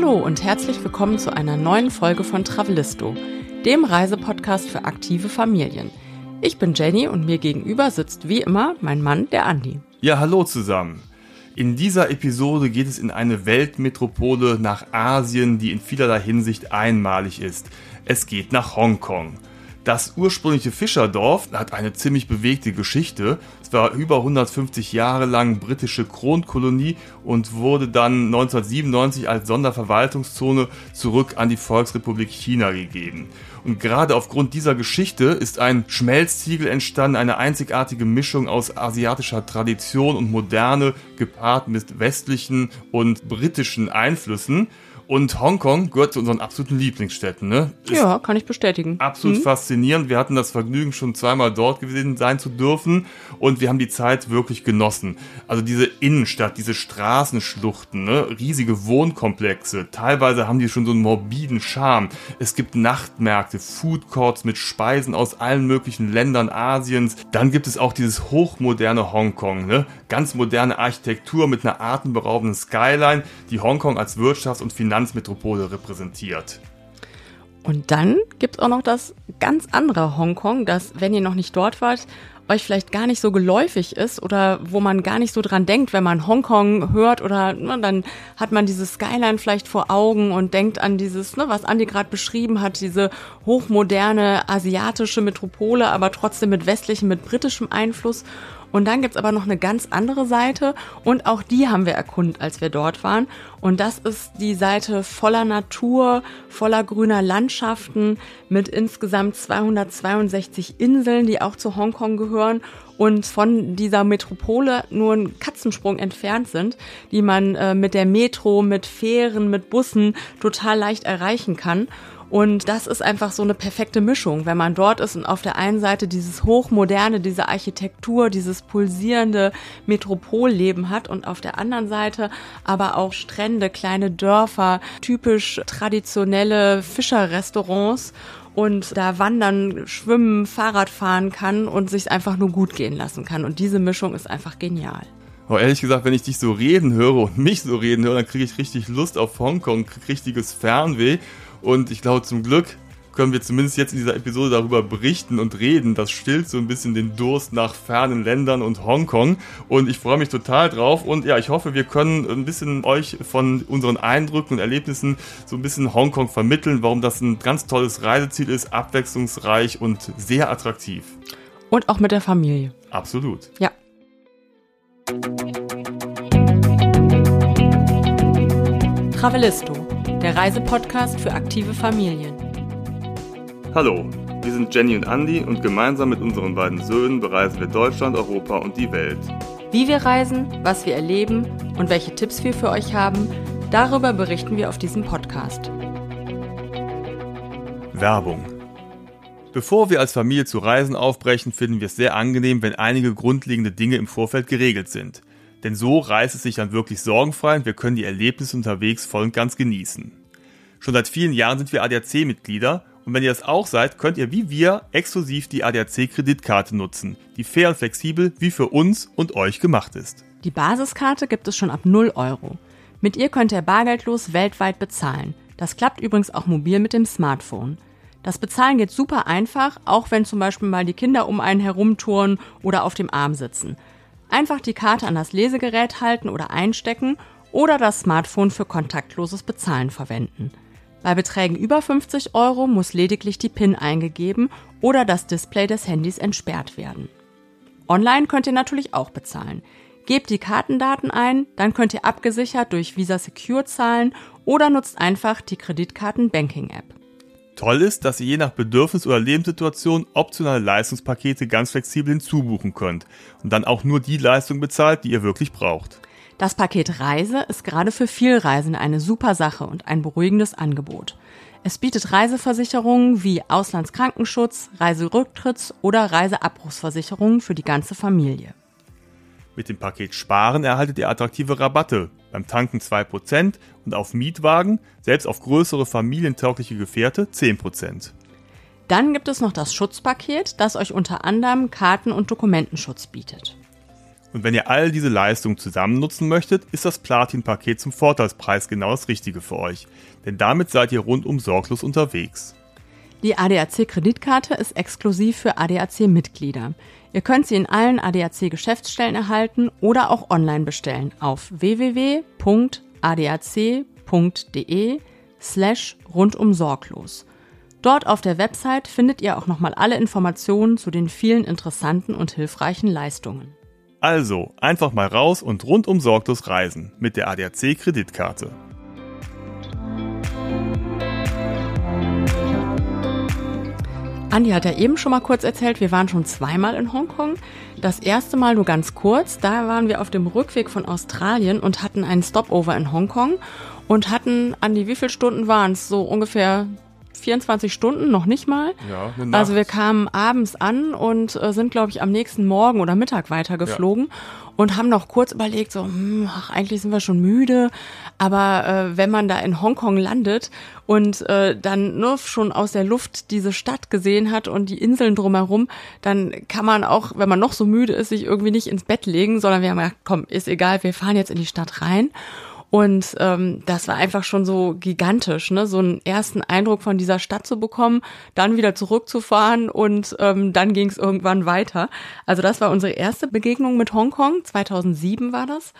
Hallo und herzlich willkommen zu einer neuen Folge von Travelisto, dem Reisepodcast für aktive Familien. Ich bin Jenny und mir gegenüber sitzt wie immer mein Mann, der Andi. Ja, hallo zusammen. In dieser Episode geht es in eine Weltmetropole nach Asien, die in vielerlei Hinsicht einmalig ist. Es geht nach Hongkong. Das ursprüngliche Fischerdorf hat eine ziemlich bewegte Geschichte. Es war über 150 Jahre lang britische Kronkolonie und wurde dann 1997 als Sonderverwaltungszone zurück an die Volksrepublik China gegeben. Und gerade aufgrund dieser Geschichte ist ein Schmelztiegel entstanden, eine einzigartige Mischung aus asiatischer Tradition und Moderne, gepaart mit westlichen und britischen Einflüssen. Und Hongkong gehört zu unseren absoluten Lieblingsstädten, ne? Ist ja, kann ich bestätigen. Absolut mhm. faszinierend. Wir hatten das Vergnügen, schon zweimal dort gewesen sein zu dürfen und wir haben die Zeit wirklich genossen. Also diese Innenstadt, diese Straßenschluchten, ne? riesige Wohnkomplexe. Teilweise haben die schon so einen morbiden Charme. Es gibt Nachtmärkte, Food Courts mit Speisen aus allen möglichen Ländern Asiens. Dann gibt es auch dieses hochmoderne Hongkong, ne? Ganz moderne Architektur mit einer atemberaubenden Skyline, die Hongkong als Wirtschafts- und Finanz Finanzmetropole repräsentiert. Und dann gibt es auch noch das ganz andere Hongkong, das, wenn ihr noch nicht dort wart, euch vielleicht gar nicht so geläufig ist oder wo man gar nicht so dran denkt, wenn man Hongkong hört oder ne, dann hat man dieses Skyline vielleicht vor Augen und denkt an dieses, ne, was Andi gerade beschrieben hat, diese hochmoderne asiatische Metropole, aber trotzdem mit westlichem, mit britischem Einfluss. Und dann gibt's aber noch eine ganz andere Seite und auch die haben wir erkundet, als wir dort waren. Und das ist die Seite voller Natur, voller grüner Landschaften mit insgesamt 262 Inseln, die auch zu Hongkong gehören und von dieser Metropole nur einen Katzensprung entfernt sind, die man äh, mit der Metro, mit Fähren, mit Bussen total leicht erreichen kann. Und das ist einfach so eine perfekte Mischung, wenn man dort ist und auf der einen Seite dieses hochmoderne, diese Architektur, dieses pulsierende Metropolleben hat und auf der anderen Seite aber auch Strände, kleine Dörfer, typisch traditionelle Fischerrestaurants und da wandern, schwimmen, Fahrrad fahren kann und sich einfach nur gut gehen lassen kann. Und diese Mischung ist einfach genial. Oh, ehrlich gesagt, wenn ich dich so reden höre und mich so reden höre, dann kriege ich richtig Lust auf Hongkong, krieg richtiges Fernweh. Und ich glaube, zum Glück können wir zumindest jetzt in dieser Episode darüber berichten und reden. Das stillt so ein bisschen den Durst nach fernen Ländern und Hongkong. Und ich freue mich total drauf. Und ja, ich hoffe, wir können ein bisschen euch von unseren Eindrücken und Erlebnissen so ein bisschen Hongkong vermitteln, warum das ein ganz tolles Reiseziel ist, abwechslungsreich und sehr attraktiv. Und auch mit der Familie. Absolut. Ja. Travelisto der Reisepodcast für aktive Familien. Hallo, wir sind Jenny und Andy und gemeinsam mit unseren beiden Söhnen bereisen wir Deutschland, Europa und die Welt. Wie wir reisen, was wir erleben und welche Tipps wir für euch haben, darüber berichten wir auf diesem Podcast. Werbung Bevor wir als Familie zu Reisen aufbrechen, finden wir es sehr angenehm, wenn einige grundlegende Dinge im Vorfeld geregelt sind. Denn so reißt es sich dann wirklich sorgenfrei und wir können die Erlebnisse unterwegs voll und ganz genießen. Schon seit vielen Jahren sind wir ADAC-Mitglieder und wenn ihr das auch seid, könnt ihr wie wir exklusiv die ADAC-Kreditkarte nutzen, die fair und flexibel wie für uns und euch gemacht ist. Die Basiskarte gibt es schon ab 0 Euro. Mit ihr könnt ihr bargeldlos weltweit bezahlen. Das klappt übrigens auch mobil mit dem Smartphone. Das Bezahlen geht super einfach, auch wenn zum Beispiel mal die Kinder um einen herumtouren oder auf dem Arm sitzen. Einfach die Karte an das Lesegerät halten oder einstecken oder das Smartphone für kontaktloses Bezahlen verwenden. Bei Beträgen über 50 Euro muss lediglich die PIN eingegeben oder das Display des Handys entsperrt werden. Online könnt ihr natürlich auch bezahlen. Gebt die Kartendaten ein, dann könnt ihr abgesichert durch Visa Secure zahlen oder nutzt einfach die Kreditkarten-Banking-App. Toll ist, dass ihr je nach Bedürfnis oder Lebenssituation optionale Leistungspakete ganz flexibel hinzubuchen könnt und dann auch nur die Leistung bezahlt, die ihr wirklich braucht. Das Paket Reise ist gerade für Vielreisende eine super Sache und ein beruhigendes Angebot. Es bietet Reiseversicherungen wie Auslandskrankenschutz, Reiserücktritts- oder Reiseabbruchsversicherungen für die ganze Familie. Mit dem Paket Sparen erhaltet ihr attraktive Rabatte, beim Tanken 2% und auf Mietwagen, selbst auf größere familientaugliche Gefährte 10%. Dann gibt es noch das Schutzpaket, das euch unter anderem Karten- und Dokumentenschutz bietet. Und wenn ihr all diese Leistungen zusammen nutzen möchtet, ist das Platin-Paket zum Vorteilspreis genau das Richtige für euch. Denn damit seid ihr rundum sorglos unterwegs. Die ADAC-Kreditkarte ist exklusiv für ADAC-Mitglieder. Ihr könnt sie in allen ADAC-Geschäftsstellen erhalten oder auch online bestellen auf www.adac.de slash rundum sorglos. Dort auf der Website findet ihr auch nochmal alle Informationen zu den vielen interessanten und hilfreichen Leistungen. Also, einfach mal raus und rundum sorglos reisen mit der ADAC-Kreditkarte. Andi hat ja eben schon mal kurz erzählt, wir waren schon zweimal in Hongkong. Das erste Mal nur ganz kurz. Da waren wir auf dem Rückweg von Australien und hatten einen Stopover in Hongkong und hatten, Andi, wie viele Stunden waren es? So ungefähr 24 Stunden, noch nicht mal. Ja, eine Nacht. Also wir kamen abends an und äh, sind, glaube ich, am nächsten Morgen oder Mittag weitergeflogen und haben noch kurz überlegt, so, hm, ach, eigentlich sind wir schon müde, aber äh, wenn man da in Hongkong landet und äh, dann nur schon aus der Luft diese Stadt gesehen hat und die Inseln drumherum, dann kann man auch, wenn man noch so müde ist, sich irgendwie nicht ins Bett legen, sondern wir haben gedacht, komm, ist egal, wir fahren jetzt in die Stadt rein. Und ähm, das war einfach schon so gigantisch, ne? so einen ersten Eindruck von dieser Stadt zu bekommen, dann wieder zurückzufahren und ähm, dann ging es irgendwann weiter. Also das war unsere erste Begegnung mit Hongkong, 2007 war das.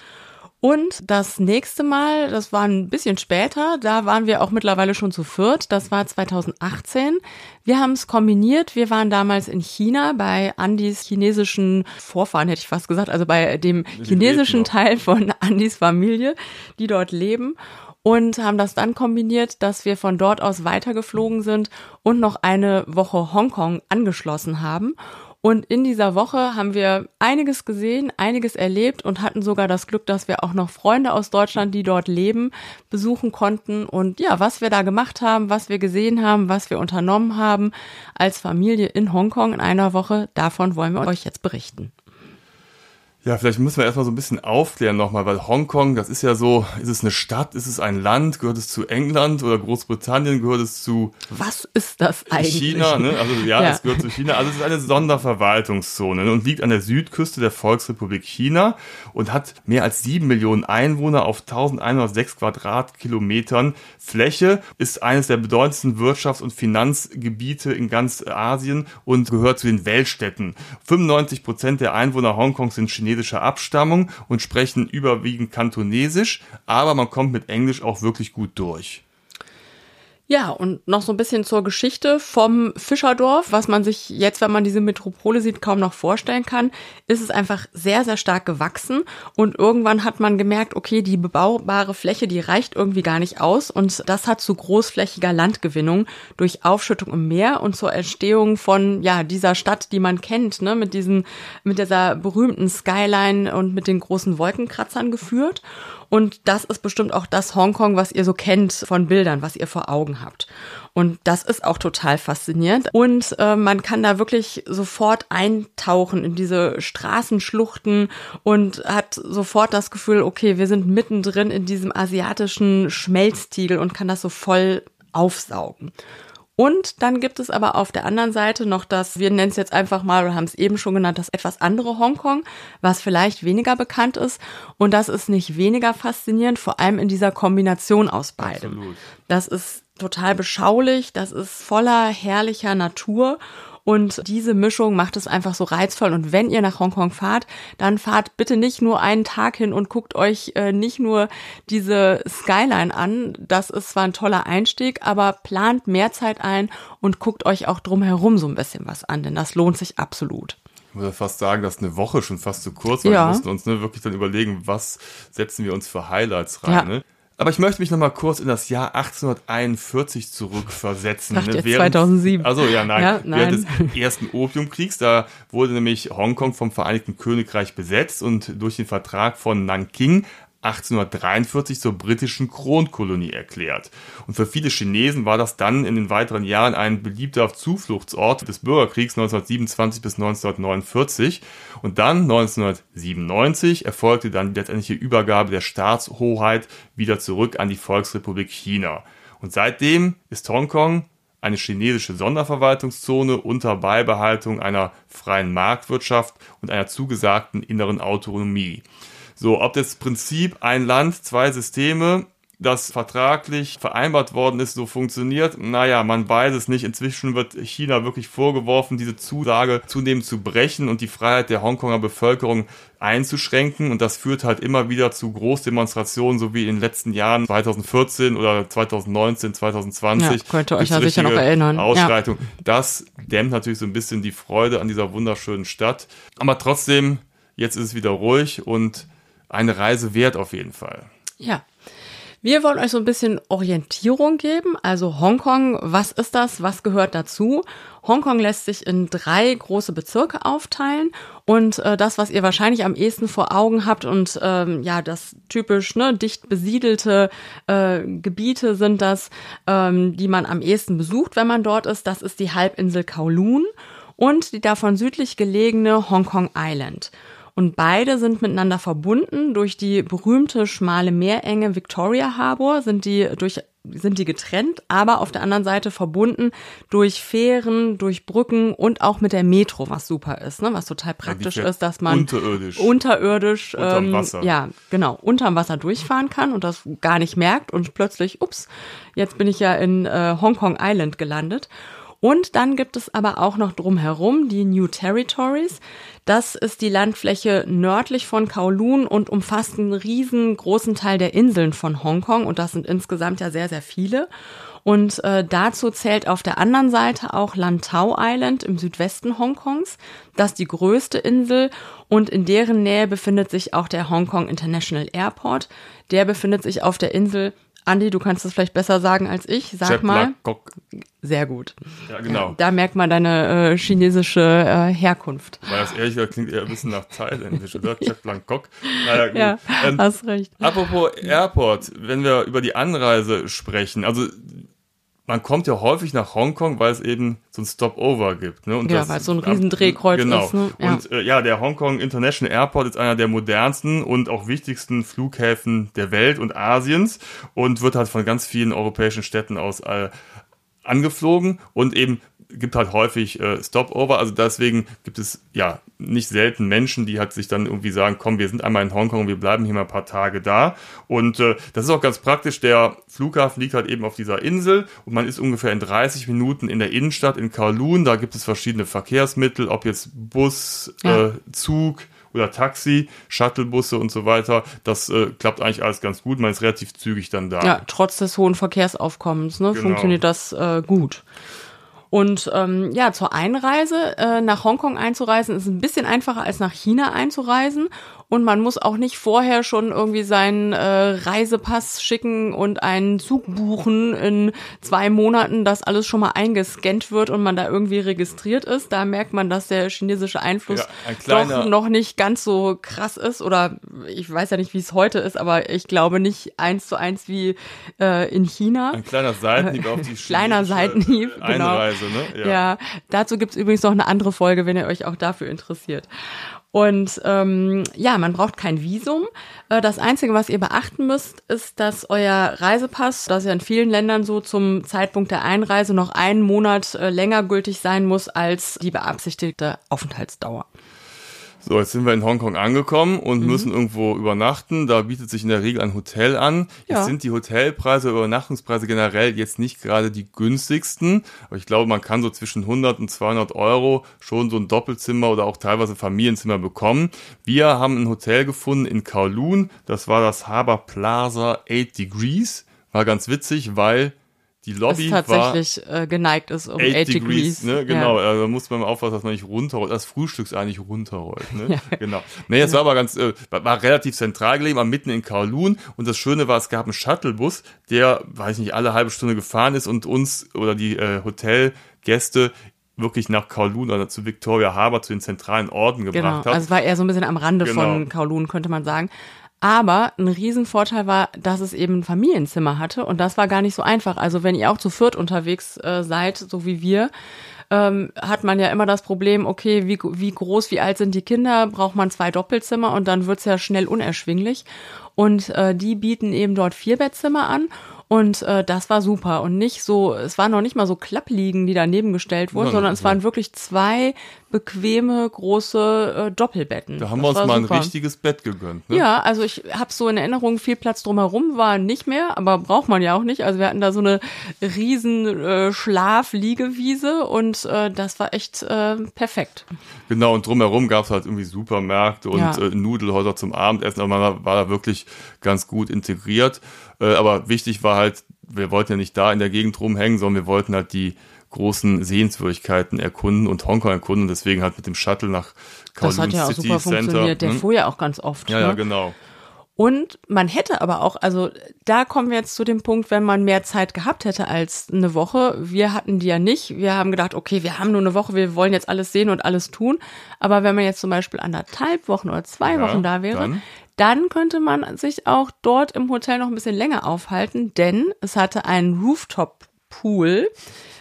Und das nächste Mal, das war ein bisschen später, da waren wir auch mittlerweile schon zu viert, das war 2018. Wir haben es kombiniert, wir waren damals in China bei Andys chinesischen Vorfahren, hätte ich fast gesagt, also bei dem chinesischen Teil von Andys Familie, die dort leben. Und haben das dann kombiniert, dass wir von dort aus weitergeflogen sind und noch eine Woche Hongkong angeschlossen haben. Und in dieser Woche haben wir einiges gesehen, einiges erlebt und hatten sogar das Glück, dass wir auch noch Freunde aus Deutschland, die dort leben, besuchen konnten. Und ja, was wir da gemacht haben, was wir gesehen haben, was wir unternommen haben als Familie in Hongkong in einer Woche, davon wollen wir euch jetzt berichten. Ja, vielleicht müssen wir erstmal so ein bisschen aufklären nochmal, weil Hongkong, das ist ja so, ist es eine Stadt, ist es ein Land, gehört es zu England oder Großbritannien, gehört es zu Was ist das eigentlich? China, ne? Also ja, Ja. es gehört zu China. Also es ist eine Sonderverwaltungszone ne? und liegt an der Südküste der Volksrepublik China und hat mehr als sieben Millionen Einwohner auf 1106 Quadratkilometern Fläche, ist eines der bedeutendsten Wirtschafts- und Finanzgebiete in ganz Asien und gehört zu den Weltstädten. 95 Prozent der Einwohner Hongkongs sind chinesischer Abstammung und sprechen überwiegend Kantonesisch, aber man kommt mit Englisch auch wirklich gut durch. Ja, und noch so ein bisschen zur Geschichte vom Fischerdorf, was man sich jetzt, wenn man diese Metropole sieht, kaum noch vorstellen kann, ist es einfach sehr, sehr stark gewachsen und irgendwann hat man gemerkt, okay, die bebaubare Fläche, die reicht irgendwie gar nicht aus und das hat zu großflächiger Landgewinnung durch Aufschüttung im Meer und zur Entstehung von, ja, dieser Stadt, die man kennt, ne, mit diesen, mit dieser berühmten Skyline und mit den großen Wolkenkratzern geführt. Und das ist bestimmt auch das Hongkong, was ihr so kennt von Bildern, was ihr vor Augen habt. Und das ist auch total faszinierend. Und äh, man kann da wirklich sofort eintauchen in diese Straßenschluchten und hat sofort das Gefühl, okay, wir sind mittendrin in diesem asiatischen Schmelztiegel und kann das so voll aufsaugen. Und dann gibt es aber auf der anderen Seite noch das, wir nennen es jetzt einfach mal, wir haben es eben schon genannt, das etwas andere Hongkong, was vielleicht weniger bekannt ist. Und das ist nicht weniger faszinierend, vor allem in dieser Kombination aus beidem. Absolut. Das ist total beschaulich, das ist voller herrlicher Natur. Und diese Mischung macht es einfach so reizvoll. Und wenn ihr nach Hongkong fahrt, dann fahrt bitte nicht nur einen Tag hin und guckt euch äh, nicht nur diese Skyline an. Das ist zwar ein toller Einstieg, aber plant mehr Zeit ein und guckt euch auch drumherum so ein bisschen was an, denn das lohnt sich absolut. Ich würde fast sagen, dass eine Woche schon fast zu kurz war. Ja. Wir mussten uns ne, wirklich dann überlegen, was setzen wir uns für Highlights rein. Ja. Ne? Aber ich möchte mich noch mal kurz in das Jahr 1841 zurückversetzen. Dachte ne? jetzt 2007. Also ja, nein. Ja, nein. Während des ersten Opiumkriegs, da wurde nämlich Hongkong vom Vereinigten Königreich besetzt und durch den Vertrag von Nanking 1843 zur britischen Kronkolonie erklärt. Und für viele Chinesen war das dann in den weiteren Jahren ein beliebter Zufluchtsort des Bürgerkriegs 1927 bis 1949. Und dann 1997 erfolgte dann die letztendliche Übergabe der Staatshoheit wieder zurück an die Volksrepublik China. Und seitdem ist Hongkong eine chinesische Sonderverwaltungszone unter Beibehaltung einer freien Marktwirtschaft und einer zugesagten inneren Autonomie. So, ob das Prinzip ein Land, zwei Systeme das vertraglich vereinbart worden ist, so funktioniert. Naja, man weiß es nicht. Inzwischen wird China wirklich vorgeworfen, diese Zusage zunehmend zu brechen und die Freiheit der Hongkonger Bevölkerung einzuschränken. Und das führt halt immer wieder zu Großdemonstrationen, so wie in den letzten Jahren 2014 oder 2019, 2020. Ja, könnt ihr euch ja sicher noch erinnern. Ausschreitung. Ja. Das dämmt natürlich so ein bisschen die Freude an dieser wunderschönen Stadt. Aber trotzdem, jetzt ist es wieder ruhig und eine Reise wert auf jeden Fall. Ja, wir wollen euch so ein bisschen Orientierung geben. Also Hongkong, was ist das? Was gehört dazu? Hongkong lässt sich in drei große Bezirke aufteilen und äh, das, was ihr wahrscheinlich am ehesten vor Augen habt und ähm, ja, das typisch ne, dicht besiedelte äh, Gebiete sind das, ähm, die man am ehesten besucht, wenn man dort ist. Das ist die Halbinsel Kowloon und die davon südlich gelegene Hongkong Island. Und beide sind miteinander verbunden durch die berühmte schmale Meerenge Victoria Harbour, sind die durch sind die getrennt, aber auf der anderen Seite verbunden durch Fähren, durch Brücken und auch mit der Metro, was super ist, ne? was total praktisch ja, ist, dass man unterirdisch, unterirdisch ähm, Wasser. ja genau unterm Wasser durchfahren kann und das gar nicht merkt und plötzlich, ups, jetzt bin ich ja in äh, Hongkong Island gelandet. Und dann gibt es aber auch noch drumherum die New Territories. Das ist die Landfläche nördlich von Kowloon und umfasst einen riesengroßen Teil der Inseln von Hongkong. Und das sind insgesamt ja sehr, sehr viele. Und äh, dazu zählt auf der anderen Seite auch Lantau Island im Südwesten Hongkongs. Das ist die größte Insel und in deren Nähe befindet sich auch der Hongkong International Airport. Der befindet sich auf der Insel Andi, du kannst es vielleicht besser sagen als ich. Sag Chep mal. Kok. Sehr gut. Ja, genau. Da merkt man deine äh, chinesische äh, Herkunft. Weil das ehrlich gesagt klingt eher ein bisschen nach Thailändisch, oder? Chep Kok. Naja, gut. Ja, ähm, hast recht. Apropos Airport, wenn wir über die Anreise sprechen, also man kommt ja häufig nach Hongkong, weil es eben so ein Stopover gibt. Ne? Und ja, weil es so ein Riesendrehkreuz genau. ist. Ne? Ja. Und äh, ja, der Hongkong International Airport ist einer der modernsten und auch wichtigsten Flughäfen der Welt und Asiens und wird halt von ganz vielen europäischen Städten aus äh, angeflogen und eben gibt halt häufig äh, Stopover, also deswegen gibt es ja nicht selten Menschen, die halt sich dann irgendwie sagen, komm, wir sind einmal in Hongkong, wir bleiben hier mal ein paar Tage da und äh, das ist auch ganz praktisch, der Flughafen liegt halt eben auf dieser Insel und man ist ungefähr in 30 Minuten in der Innenstadt in Kowloon, da gibt es verschiedene Verkehrsmittel, ob jetzt Bus, ja. äh, Zug, oder Taxi, Shuttlebusse und so weiter. Das äh, klappt eigentlich alles ganz gut. Man ist relativ zügig dann da. Ja, trotz des hohen Verkehrsaufkommens ne, genau. funktioniert das äh, gut. Und ähm, ja, zur Einreise äh, nach Hongkong einzureisen ist ein bisschen einfacher als nach China einzureisen und man muss auch nicht vorher schon irgendwie seinen äh, Reisepass schicken und einen Zug buchen in zwei Monaten, dass alles schon mal eingescannt wird und man da irgendwie registriert ist. Da merkt man, dass der chinesische Einfluss ja, doch noch nicht ganz so krass ist oder ich weiß ja nicht, wie es heute ist, aber ich glaube nicht eins zu eins wie äh, in China. Ein kleiner Seitenhieb auf die kleiner Seitenhieb, genau. Einreise, ne? Ja, ja dazu gibt's übrigens noch eine andere Folge, wenn ihr euch auch dafür interessiert. Und ähm, ja, man braucht kein Visum. Äh, das Einzige, was ihr beachten müsst, ist, dass euer Reisepass, das ja in vielen Ländern so zum Zeitpunkt der Einreise noch einen Monat äh, länger gültig sein muss als die beabsichtigte Aufenthaltsdauer. So, jetzt sind wir in Hongkong angekommen und mhm. müssen irgendwo übernachten. Da bietet sich in der Regel ein Hotel an. Jetzt ja. sind die Hotelpreise, Übernachtungspreise generell jetzt nicht gerade die günstigsten. Aber ich glaube, man kann so zwischen 100 und 200 Euro schon so ein Doppelzimmer oder auch teilweise Familienzimmer bekommen. Wir haben ein Hotel gefunden in Kowloon. Das war das Harbour Plaza 8 Degrees. War ganz witzig, weil die Lobby das tatsächlich war äh, geneigt ist um 8 degrees, degrees. Ne? Genau, ja. also da muss man aufpassen, dass man nicht runterrollt, das Frühstücks eigentlich runterrollt. Ne? ja. Genau. Nee, es war aber ganz, äh, war relativ zentral gelegen, war mitten in Kowloon und das Schöne war, es gab einen Shuttlebus, der, weiß nicht, alle halbe Stunde gefahren ist und uns oder die äh, Hotelgäste wirklich nach Kowloon oder zu Victoria Harbour, zu den zentralen Orten gebracht genau. hat. Also es war eher so ein bisschen am Rande genau. von Kowloon, könnte man sagen. Aber ein Riesenvorteil war, dass es eben ein Familienzimmer hatte und das war gar nicht so einfach. Also wenn ihr auch zu viert unterwegs äh, seid, so wie wir, ähm, hat man ja immer das Problem, okay, wie, wie groß, wie alt sind die Kinder, braucht man zwei Doppelzimmer und dann wird's ja schnell unerschwinglich. Und äh, die bieten eben dort vier Bettzimmer an Und äh, das war super. Und nicht so, es waren noch nicht mal so Klappliegen, die daneben gestellt wurden, Nein, sondern nein, es waren wirklich zwei bequeme, große äh, Doppelbetten. Da haben Das wir uns mal super. ein richtiges Bett gegönnt. Ne? Ja, also ich habe so in Erinnerung, viel Platz drumherum war nicht mehr, aber braucht man ja auch nicht. Also wir hatten da so eine riesen äh, Schlafliegewiese und äh, das war echt äh, perfekt. Genau, und drumherum gab es halt irgendwie Supermärkte und Ja. äh, Nudelhäuser zum Abendessen, aber man war da wirklich ganz gut integriert. Äh, aber wichtig war halt, wir wollten ja nicht da in der Gegend rumhängen, sondern wir wollten halt die großen Sehenswürdigkeiten erkunden und Hongkong erkunden. Und deswegen halt mit dem Shuttle nach Kowloon Das hat ja auch City super Center. funktioniert. Der hm? fuhr ja auch ganz oft. Ja, ne? ja, genau. Und man hätte aber auch, also da kommen wir jetzt zu dem Punkt, wenn man mehr Zeit gehabt hätte als eine Woche. Wir hatten die ja nicht. Wir haben gedacht, okay, wir haben nur eine Woche, wir wollen jetzt alles sehen und alles tun. Aber wenn man jetzt zum Beispiel anderthalb Wochen oder zwei Ja, Wochen da wäre, dann? Dann? könnte man sich auch dort im Hotel noch ein bisschen länger aufhalten, denn es hatte einen Rooftop-Pool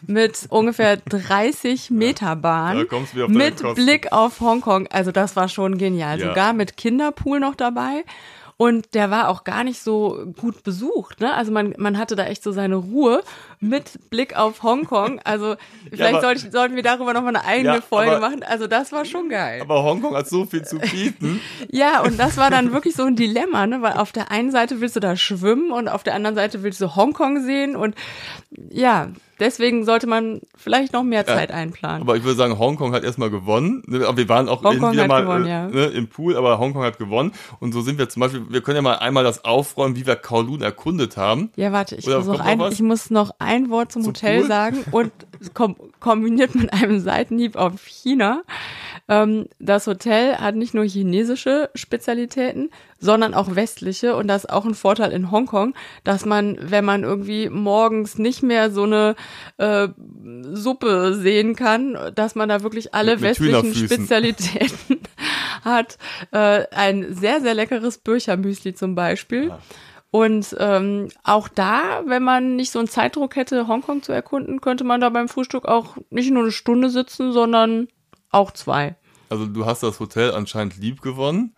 mit ungefähr 30 Meter Bahn deine mit. Blick auf Hongkong. Also das war schon genial. Ja. Sogar mit Kinderpool noch dabei. Und der war auch gar nicht so gut besucht. Ne? Also man, man hatte da echt so seine Ruhe mit Blick auf Hongkong. Also vielleicht aber- sollte, sollten wir darüber noch mal eine eigene Ja, Folge aber- machen. Also das war schon geil. Aber Hongkong hat so viel zu bieten. Ja, und das war dann wirklich so ein Dilemma, ne? weil auf der einen Seite willst du da schwimmen und auf der anderen Seite willst du Hongkong sehen und ja, deswegen sollte man vielleicht noch mehr Zeit einplanen. Aber ich würde sagen, Hongkong hat erstmal gewonnen. Ne, Aber wir waren auch Hongkong wieder hat mal gewonnen, äh, ja. ne, im Pool, aber Hongkong hat gewonnen. Und so sind wir zum Beispiel, wir können ja mal einmal das aufräumen, wie wir Kowloon erkundet haben. Ja, warte, ich Oder muss, noch ein, was? ich muss noch ein Wort zum, Zum Hotel Pool? sagen und kom kombiniert mit einem Seitenhieb auf China. Ähm, das Hotel hat nicht nur chinesische Spezialitäten, sondern auch westliche und das ist auch ein Vorteil in Hongkong, dass man, wenn man irgendwie morgens nicht mehr so eine äh, Suppe sehen kann, dass man da wirklich alle Mit- mit westlichen. Spezialitäten hat. Äh, ein sehr, sehr leckeres Birchermüsli zum Beispiel. Und ähm, auch da, wenn man nicht so einen Zeitdruck hätte, Hongkong zu erkunden, könnte man da beim Frühstück auch nicht nur eine Stunde sitzen, sondern auch zwei. Also du hast das Hotel anscheinend lieb gewonnen.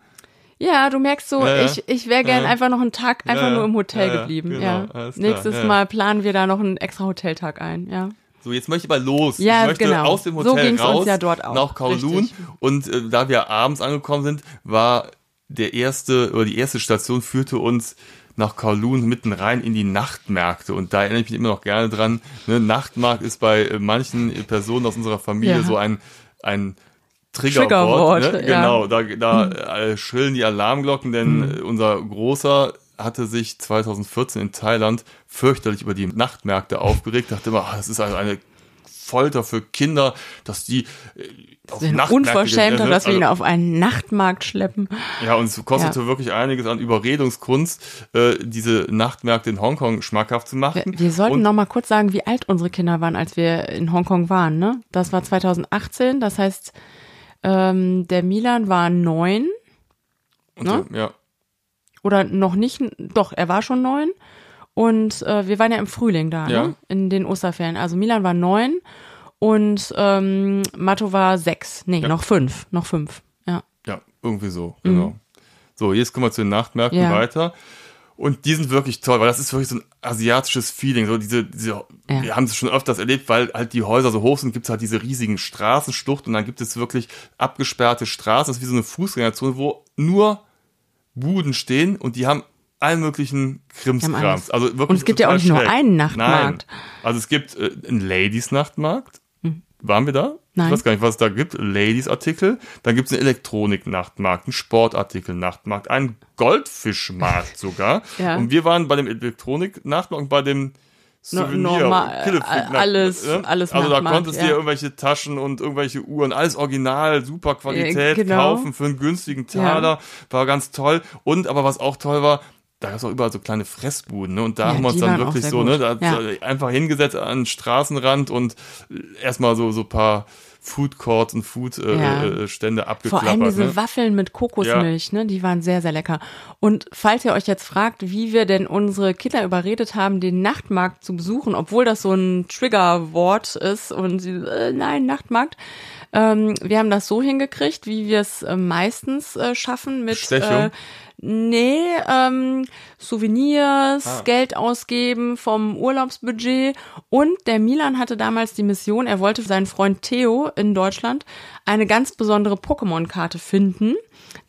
Ja, du merkst so, Ja, ja. ich, ich wäre gern Ja. einfach noch einen Tag einfach nur im Hotel geblieben. genau, ja. Nächstes. Mal planen wir da noch einen extra Hoteltag ein, ja. So, jetzt möchte ich mal los. Ja, ich möchte genau. aus dem So Hotel uns raus ja dort auch. nach Kowloon. Richtig. Und äh, da wir abends angekommen sind, war der erste oder die erste Station führte uns nach Kowloon mitten rein in die Nachtmärkte. Und da erinnere ich mich immer noch gerne dran. Ne? Nachtmarkt ist bei äh, manchen Personen aus unserer Familie so ein, ein Triggerwort. Triggerwort, ne? ja. Genau, da, da äh, schrillen die Alarmglocken, denn Hm. äh, unser großer hatte sich 2014 in Thailand fürchterlich über die Nachtmärkte aufgeregt, dachte immer, ah, das ist also eine Folter für Kinder, dass die äh, auf Sind Nachtmärkte Unverschämter, gehen. dass wir ihn Also, auf einen Nachtmarkt schleppen. ja, und es kostete wirklich einiges an Überredungskunst, äh, diese Nachtmärkte in Hongkong schmackhaft zu Wir, machen. wir sollten und, noch mal kurz sagen, wie alt unsere Kinder waren, als wir in Hongkong waren. Ne? Das war 2018, das heißt, ähm, der Milan war neun ne? ja, oder noch nicht, doch, er war schon neun. Und äh, wir waren ja im Frühling da, Ja. ne? in den Osterferien. Also Milan war neun und ähm, Matto war sechs. Nee, Ja. noch fünf. Noch fünf. Ja. ja, irgendwie so, genau. So, jetzt kommen wir zu den Nachtmärkten Mhm. Ja. weiter. Und die sind wirklich toll, weil das ist wirklich so ein asiatisches Feeling. So diese, diese Ja. wir haben es schon öfters erlebt, weil halt die Häuser so hoch sind, gibt es halt diese riesigen Straßenschluchten und dann gibt es wirklich abgesperrte Straßen. Das ist wie so eine Fußgängerzone, wo nur Buden stehen und die haben allen möglichen Krimskrams. Also wirklich Und es gibt ja auch nicht nur schräg. einen Nachtmarkt. Nein. Also es gibt äh, einen Ladies-Nachtmarkt. Waren wir da? Nein. Ich weiß gar nicht, was es da gibt. Ladies-Artikel. Dann gibt es einen Elektronik-Nachtmarkt, einen Sportartikel-Nachtmarkt, einen Goldfischmarkt sogar. Ja. Und wir waren bei dem Elektronik-Nachtmarkt und bei dem No- Souvenir, normal, Pillefreak- äh, alles- ne? alles Also da konntest du ja. dir irgendwelche Taschen und irgendwelche Uhren, alles original, super Qualität Äh, genau. kaufen für einen günstigen Taler. War ganz toll. Und aber was auch toll war, da gab es auch überall so kleine Fressbuden, ne? Und da Ja, haben wir uns dann wirklich so, ne, da Ja. einfach hingesetzt an den Straßenrand und erstmal so so paar Food Courts und Food äh, Ja. äh, Stände Vor abgeklappert. allem diese ne? Waffeln mit Kokosmilch, ne, die waren sehr, sehr lecker. Und falls ihr euch jetzt fragt, wie wir denn unsere Kinder überredet haben, den Nachtmarkt zu besuchen, obwohl das so ein Triggerwort ist und sie, äh, nein, Nachtmarkt, Ähm, wir haben das so hingekriegt, wie wir es äh, meistens äh, schaffen mit Bestechung? äh, Nee, ähm, Souvenirs, Ah. Geld ausgeben vom Urlaubsbudget. Und der Milan hatte damals die Mission, er wollte für seinen Freund Theo in Deutschland eine ganz besondere Pokémon-Karte finden,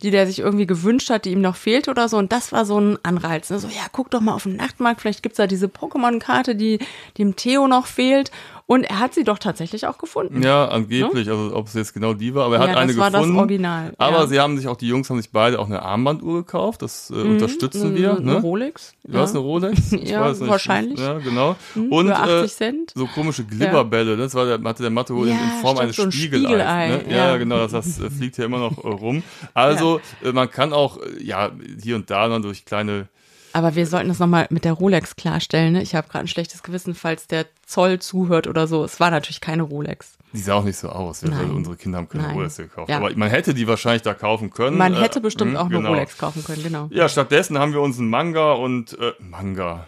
die der sich irgendwie gewünscht hat, die ihm noch fehlte oder so. Und das war so ein Anreiz. Ne? So, ja, guck doch mal auf den Nachtmarkt, vielleicht gibt's da diese Pokémon-Karte, die dem Theo noch fehlt. Und er hat sie doch tatsächlich auch gefunden. Ja, angeblich, also ob es jetzt genau die war, aber er Ja, hat das eine war das gefunden. Original, Aber ja. sie haben sich auch, die Jungs haben sich beide auch eine Armbanduhr gekauft, das äh, unterstützen wir. Eine Ne? Rolex. Du hast eine Rolex? Ich Ja, wahrscheinlich. Ja, genau. Hm, Und für 80 äh, so komische Glibberbälle, ne? das war der, hatte der Mathe in, Ja, Form eines so ein Spiegeleis. Spiegelei, Ne? Ja, ja. genau, das, das äh, fliegt hier immer noch äh, rum. Also äh, man kann auch, ja, hier und da dann durch kleine Aber wir sollten das nochmal mit der Rolex klarstellen. Ne? Ich habe gerade ein schlechtes Gewissen, falls der Zoll zuhört oder so. Es war natürlich keine Rolex. Die sah auch nicht so aus. Also Nein. unsere Kinder haben keine Nein. Rolex gekauft. Ja. Aber man hätte die wahrscheinlich da kaufen können. Man Äh, hätte bestimmt hm, auch eine genau. Rolex kaufen können, genau. Ja, stattdessen haben wir uns einen Manga und äh, Manga.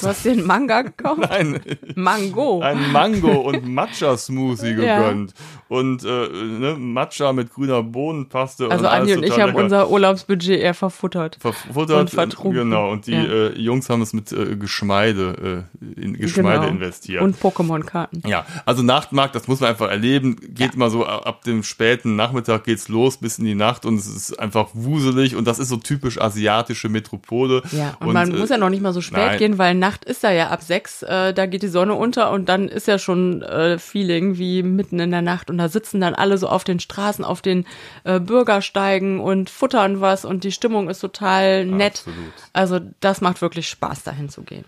Du hast dir einen Manga gekauft? Ein, Mango. ein Mango und Matcha-Smoothie Ja. gegönnt. Und äh, ne, Matcha mit grüner Bohnenpaste. Also und Andi und ich haben unser Urlaubsbudget eher verfuttert. verfuttert. und vertrunken. Genau, und die Ja. äh, Jungs haben es mit äh, Geschmeide, äh, in Geschmeide Genau. investiert. Und Pokémon-Karten. Ja, also Nachtmarkt, das muss man einfach erleben. Geht immer so ab ab dem späten Nachmittag geht's los bis in die Nacht und es ist einfach wuselig und das ist so typisch asiatische Metropole. Ja, und, man äh, muss ja noch nicht mal so spät nein. gehen, weil Nacht ist ja ja ab sechs, äh, da geht die Sonne unter und dann ist ja schon äh, Feeling wie mitten in der Nacht und da sitzen dann alle so auf den Straßen, auf den äh, Bürgersteigen und futtern was und die Stimmung ist total nett. Absolut. Also das macht wirklich Spaß, dahin zu gehen.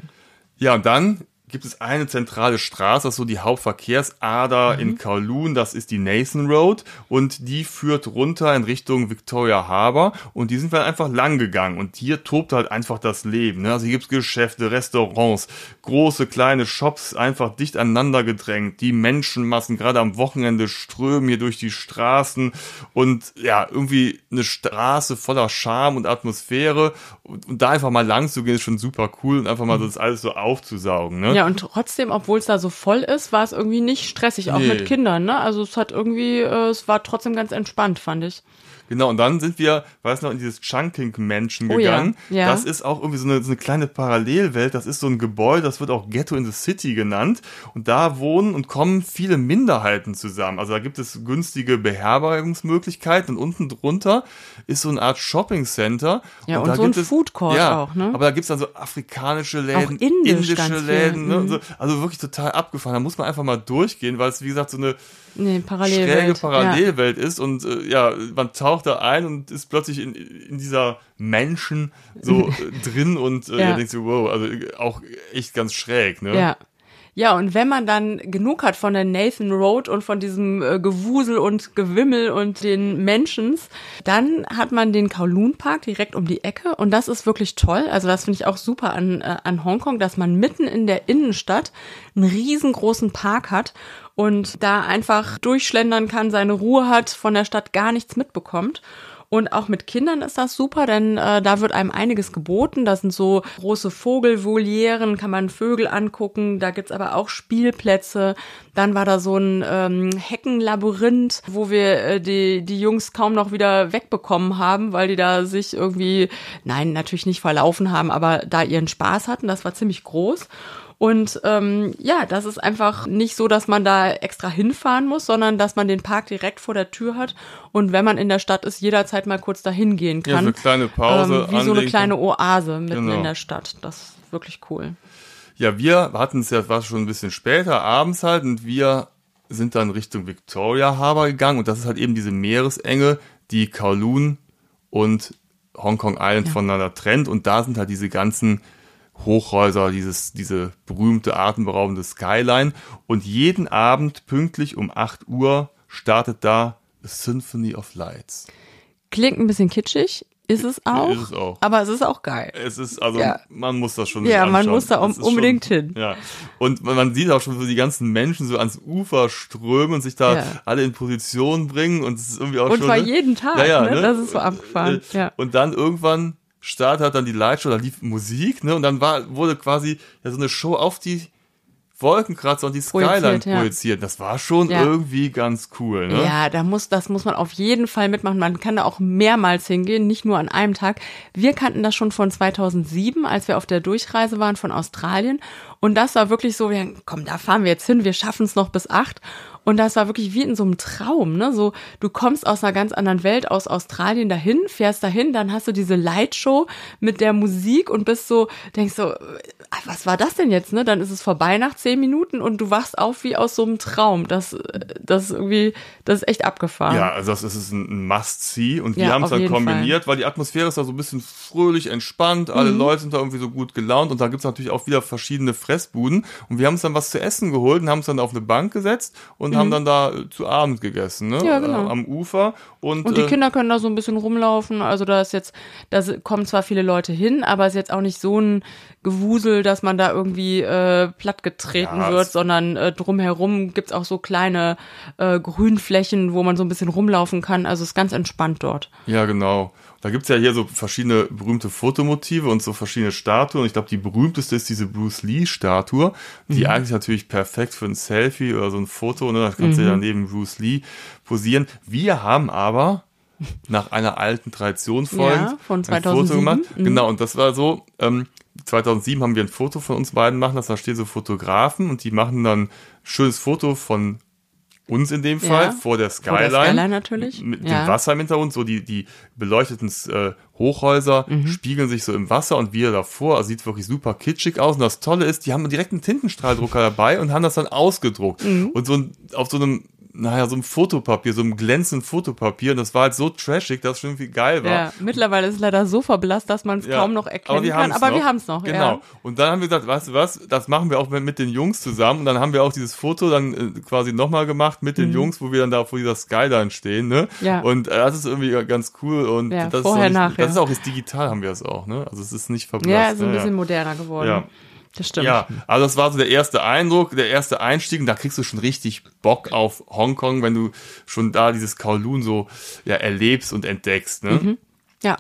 Ja, und dann gibt es eine zentrale Straße, das ist so die Hauptverkehrsader Mhm. in Kowloon, das ist die Nathan Road und die führt runter in Richtung Victoria Harbour und die sind wir einfach lang gegangen und hier tobt halt einfach das Leben. Ne? Also hier gibt's Geschäfte, Restaurants, große, kleine Shops, einfach dicht aneinander gedrängt. Die Menschenmassen, gerade am Wochenende, strömen hier durch die Straßen und ja, irgendwie eine Straße voller Charme und Atmosphäre und, und da einfach mal lang zu gehen, ist schon super cool und einfach mal das alles so aufzusaugen. Ne? Ja, und trotzdem, obwohl es da so voll ist, war es irgendwie nicht stressig, auch Nee. mit Kindern, ne? Also es hat irgendwie, äh, es war trotzdem ganz entspannt, fand ich. Genau, und dann sind wir, weiß noch, in dieses Chunking-Menschen Oh ja, gegangen. ja. Das ist auch irgendwie so eine, so eine kleine Parallelwelt. Das ist so ein Gebäude, das wird auch Ghetto in the City genannt. Und da wohnen und kommen viele Minderheiten zusammen. Also da gibt es günstige Beherbergungsmöglichkeiten und unten drunter ist so eine Art Shopping-Center. Ja, und da so ein gibt es- Food Court ja, auch, ne? Aber da gibt's dann so afrikanische Läden, Auch indisch indische Läden, ne? mhm. und so. Also wirklich total abgefahren. Da muss man einfach mal durchgehen, weil es, wie gesagt, so eine Nee, schräge Parallelwelt. Ja. Parallelwelt ist und äh, ja, man taucht da ein und ist plötzlich in, in dieser Menschen so äh, drin und äh, Ja. ja. denkst du, wow, also äh, auch echt ganz schräg, ne? Ja. Ja, und wenn man dann genug hat von der Nathan Road und von diesem äh, Gewusel und Gewimmel und den Menschens, dann hat man den Kowloon Park direkt um die Ecke und das ist wirklich toll. Also das finde ich auch super an, äh, an Hongkong, dass man mitten in der Innenstadt einen riesengroßen Park hat und da einfach durchschlendern kann, seine Ruhe hat, von der Stadt gar nichts mitbekommt. Und auch mit Kindern ist das super, denn äh, da wird einem einiges geboten. Da sind so große Vogelvolieren, kann man Vögel angucken. Da gibt's aber auch Spielplätze. Dann war da so ein ähm, Heckenlabyrinth, wo wir äh, die, die Jungs kaum noch wieder wegbekommen haben, weil die da sich irgendwie, nein, natürlich nicht verlaufen haben, aber da ihren Spaß hatten. Das war ziemlich groß. Und ähm, ja, das ist einfach nicht so, dass man da extra hinfahren muss, sondern dass man den Park direkt vor der Tür hat und wenn man in der Stadt ist, jederzeit mal kurz dahin gehen Ja, kann. so eine kleine Pause. ähm, wie so eine anlegen kleine Oase mitten Genau. in der Stadt. Das ist wirklich cool. Ja, wir hatten es ja, war schon ein bisschen später, abends halt, und wir sind dann Richtung Victoria Harbour gegangen und das ist halt eben diese Meeresenge, die Kowloon und Hong Kong Island voneinander trennt und da sind halt diese ganzen Hochhäuser, dieses, diese berühmte atemberaubende Skyline und jeden Abend pünktlich um 8 Uhr startet da A Symphony of Lights. Klingt ein bisschen kitschig, ist es auch, Ist es auch. aber es ist auch geil. Es ist, also, Ja. man muss das schon Ja, man muss da um- unbedingt schon, hin. Ja. Und man, man sieht auch schon, so die ganzen Menschen so ans Ufer strömen und sich da Ja. alle in Position bringen und es ist irgendwie auch Und schon. zwar ne? jeden Tag, ja, ja, ne? ne? Das ist so abgefahren, Äh, ja. Und dann irgendwann startet halt dann die Lightshow, da lief Musik, ne? Und dann war, wurde quasi ja, so eine Show auf die Wolkenkratzer und die Projiziert, Skyline ja. projiziert. Das war schon Ja. irgendwie ganz cool, ne? Ja, da muss, das muss man auf jeden Fall mitmachen. Man kann da auch mehrmals hingehen, nicht nur an einem Tag. Wir kannten das schon von 2007, als wir auf der Durchreise waren von Australien. Und das war wirklich so, wir, komm, da fahren wir jetzt hin, wir schaffen es noch bis acht. Und das war wirklich wie in so einem Traum, ne? So, du kommst aus einer ganz anderen Welt, aus Australien dahin, fährst dahin, dann hast du diese Lightshow mit der Musik und bist so, denkst so, was war das denn jetzt, ne? Dann ist es vorbei nach zehn Minuten und du wachst auf wie aus so einem Traum. Das, äh, das ist irgendwie, das ist echt abgefahren. Ja, also das ist ein Must-See und wir Ja, haben es dann kombiniert, weil die Atmosphäre ist da so ein bisschen fröhlich, entspannt, alle Mhm. Leute sind da irgendwie so gut gelaunt und da gibt's natürlich auch wieder verschiedene Fressbuden und wir haben uns dann was zu essen geholt und haben uns dann auf eine Bank gesetzt und haben dann da äh, zu Abend gegessen, ne? Mhm. Ja, genau. Äh, am Ufer und, Und die äh, Kinder können da so ein bisschen rumlaufen. Also da ist jetzt, da kommen zwar viele Leute hin, aber es ist jetzt auch nicht so ein Gewusel, dass man da irgendwie äh, plattgetreten Ja, wird, es- sondern äh, drumherum gibt's auch so kleine äh, Grünflächen, wo man so ein bisschen rumlaufen kann. Also es ist ganz entspannt dort. Ja, genau. Da gibt's ja hier so verschiedene berühmte Fotomotive und so verschiedene Statuen. Ich glaube, die berühmteste ist diese Bruce Lee-Statue, die eigentlich natürlich perfekt für ein Selfie oder so ein Foto, ne? Da kannst du ja neben Bruce Lee posieren. Wir haben aber nach einer alten Tradition folgend Ja, von ein Foto 2007. gemacht. Mhm. Genau, und das war so, ähm, 2007 haben wir ein Foto von uns beiden machen lassen, da stehen so Fotografen und die machen dann ein schönes Foto von uns in dem Fall Ja, vor der vor Skyline. der Skyline natürlich. Mit Ja. dem Wasser im Hintergrund, so die, die beleuchteten äh, Hochhäuser Mhm. spiegeln sich so im Wasser und wir davor. Also sieht wirklich super kitschig aus. Und das Tolle ist, die haben direkt einen Tintenstrahldrucker dabei und haben das dann ausgedruckt. Mhm. Und so auf so einem, naja, so einem Fotopapier, so einem glänzenden Fotopapier. Und das war halt so trashig, dass es schon irgendwie geil war. Ja, mittlerweile ist es leider so verblasst, dass man es Ja, kaum noch erkennen kann. haben's Aber wir haben es noch. Genau. Ja. Und dann haben wir gesagt, weißt du was, das machen wir auch mit, den Jungs zusammen. Und dann haben wir auch dieses Foto dann äh, quasi nochmal gemacht mit den Jungs, wo wir dann da vor dieser Skyline stehen. Ne? Mhm. Ja. Und äh, das ist irgendwie ganz cool. Und Ja, das vorher, ist auch nicht, nachher. Das ist auch jetzt digital, haben wir es auch. Ne? Also es ist nicht verblasst. Ja, ist ein ne? bisschen moderner geworden. Ja. Das stimmt. Ja, also das war so der erste Eindruck, der erste Einstieg und da kriegst du schon richtig Bock auf Hongkong, wenn du schon da dieses Kowloon so ja, erlebst und entdeckst. Ne? Mhm. Ja.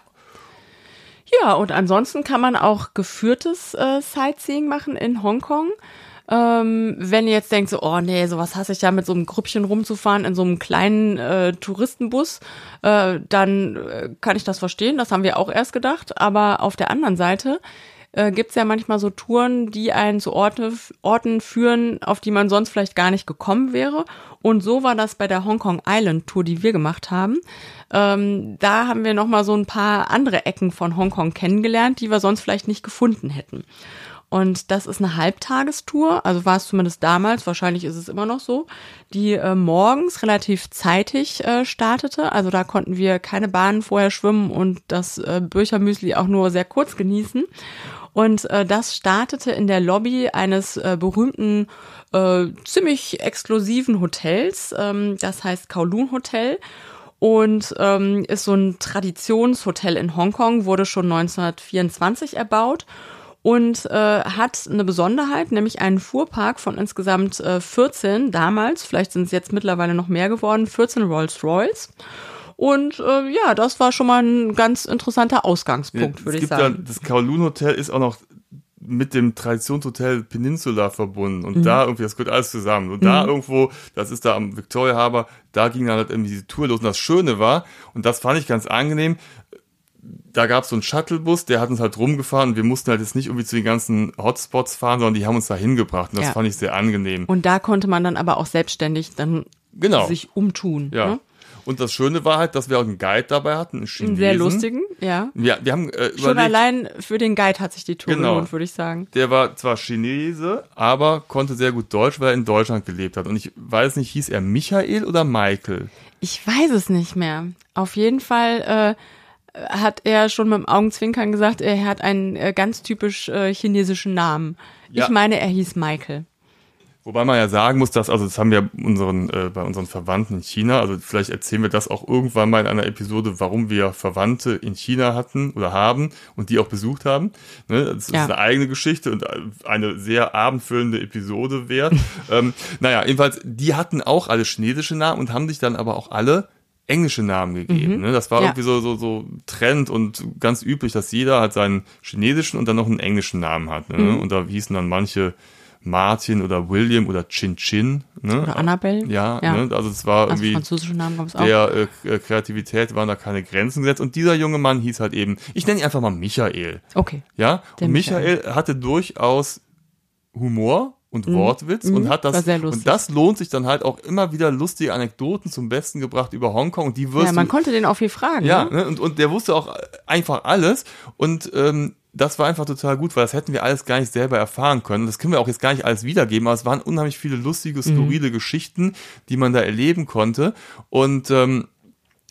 Ja, und ansonsten kann man auch geführtes äh, Sightseeing machen in Hongkong. Ähm, wenn ihr jetzt denkt, so, oh nee, sowas hasse ich ja mit so einem Grüppchen rumzufahren in so einem kleinen äh, Touristenbus, äh, dann äh, kann ich das verstehen. Das haben wir auch erst gedacht. Aber auf der anderen Seite äh, gibt's ja manchmal so Touren, die einen zu Orte, Orten führen, auf die man sonst vielleicht gar nicht gekommen wäre. Und so war das bei der Hong Kong Island Tour, die wir gemacht haben. Ähm, da haben wir noch mal so ein paar andere Ecken von Hongkong kennengelernt, die wir sonst vielleicht nicht gefunden hätten. Und das ist eine Halbtagestour, also war es zumindest damals, wahrscheinlich ist es immer noch so, die äh, morgens relativ zeitig äh, startete. Also da konnten wir keine Bahnen vorher schwimmen und das äh, Büchermüsli auch nur sehr kurz genießen. Und äh, das startete in der Lobby eines äh, berühmten, äh, ziemlich exklusiven Hotels, ähm, das heißt Kowloon Hotel und ähm, ist so ein Traditionshotel in Hongkong, wurde schon 1924 erbaut und äh, hat eine Besonderheit, nämlich einen Fuhrpark von insgesamt äh, 14 damals, vielleicht sind es jetzt mittlerweile noch mehr geworden, 14 Rolls-Royce. Und äh, ja, das war schon mal ein ganz interessanter Ausgangspunkt, würde es ich gibt sagen. Ja, das Kowloon Hotel ist auch noch mit dem Traditionshotel Peninsula verbunden Mhm. und da irgendwie, das gehört alles zusammen. Und da irgendwo, das ist da am Victoria Harbour, da ging dann halt irgendwie diese Tour los und das Schöne war, und das fand ich ganz angenehm, da gab es so einen Shuttlebus, der hat uns halt rumgefahren und wir mussten halt jetzt nicht irgendwie zu den ganzen Hotspots fahren, sondern die haben uns da hingebracht und das Ja. fand ich sehr angenehm. Und da konnte man dann aber auch selbstständig dann Genau. sich umtun. Ja. Ne? Und das Schöne war halt, dass wir auch einen Guide dabei hatten, einen Einen Chinesen. sehr lustigen, ja. Wir, wir haben äh, Schon allein für den Guide hat sich die Tour Genau. gelohnt, würde ich sagen. der war zwar Chinese, aber konnte sehr gut Deutsch, weil er in Deutschland gelebt hat. Und ich weiß nicht, hieß er Michael oder Michael? Ich weiß es nicht mehr. Auf jeden Fall äh, hat er schon mit dem Augenzwinkern gesagt, er hat einen äh, ganz typisch äh, chinesischen Namen. Ja. Ich meine, er hieß Michael. Wobei man ja sagen muss, dass, also das haben wir unseren, äh, bei unseren Verwandten in China, also vielleicht erzählen wir das auch irgendwann mal in einer Episode, warum wir Verwandte in China hatten oder haben und die auch besucht haben. Ne? Das ist Ja. eine eigene Geschichte und eine sehr abendfüllende Episode wert. ähm, naja, jedenfalls, die hatten auch alle chinesische Namen und haben sich dann aber auch alle englische Namen gegeben. Ne? Das war Ja. irgendwie so, so, so Trend und ganz üblich, dass jeder halt seinen chinesischen und dann noch einen englischen Namen hat. Ne? Und da hießen dann manche Martin oder William oder Chin Chin. Ne? Oder Annabelle. Ja, ja. Ne? also es war also irgendwie französische Namen gab's auch. der äh, Kreativität waren da keine Grenzen gesetzt und dieser junge Mann hieß halt eben, ich nenne ihn einfach mal Michael. Okay. Ja, Der und Michael, hatte durchaus Humor und Wortwitz und hat Mhm. das und das lohnt sich dann halt auch immer wieder lustige Anekdoten zum Besten gebracht über Hongkong und die wirst Ja, man du konnte den auch viel fragen. ja, Ne? ne? und, und der wusste auch einfach alles. Und ähm, das war einfach total gut, weil das hätten wir alles gar nicht selber erfahren können. Das können wir auch jetzt gar nicht alles wiedergeben, aber es waren unheimlich viele lustige, skurrile Geschichten, die man da erleben konnte. Und ähm,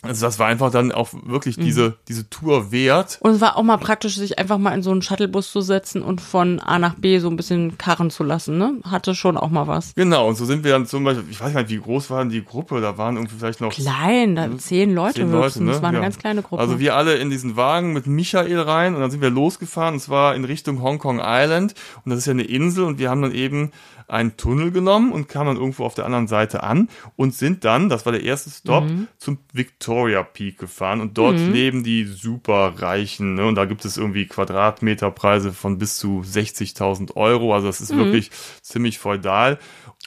also das war einfach dann auch wirklich diese, diese Tour wert. Und es war auch mal praktisch, sich einfach mal in so einen Shuttlebus zu setzen und von A nach B so ein bisschen karren zu lassen, ne? Hatte schon auch mal was. Genau, und so sind wir dann zum Beispiel, ich weiß gar nicht, wie groß war denn die Gruppe, da waren irgendwie vielleicht noch Klein, da zehn Leute Zehn höchstens. ne? Das war eine Ja. ganz kleine Gruppe. Also wir alle in diesen Wagen mit Michael rein und dann sind wir losgefahren und zwar in Richtung Hong Kong Island und das ist ja eine Insel und wir haben dann eben einen Tunnel genommen und kamen dann irgendwo auf der anderen Seite an und sind dann, das war der erste Stop, Mhm. zum Victoria Peak gefahren und dort leben die Superreichen ne? und da gibt es irgendwie Quadratmeterpreise von bis zu 60.000 Euro, also das ist wirklich ziemlich feudal.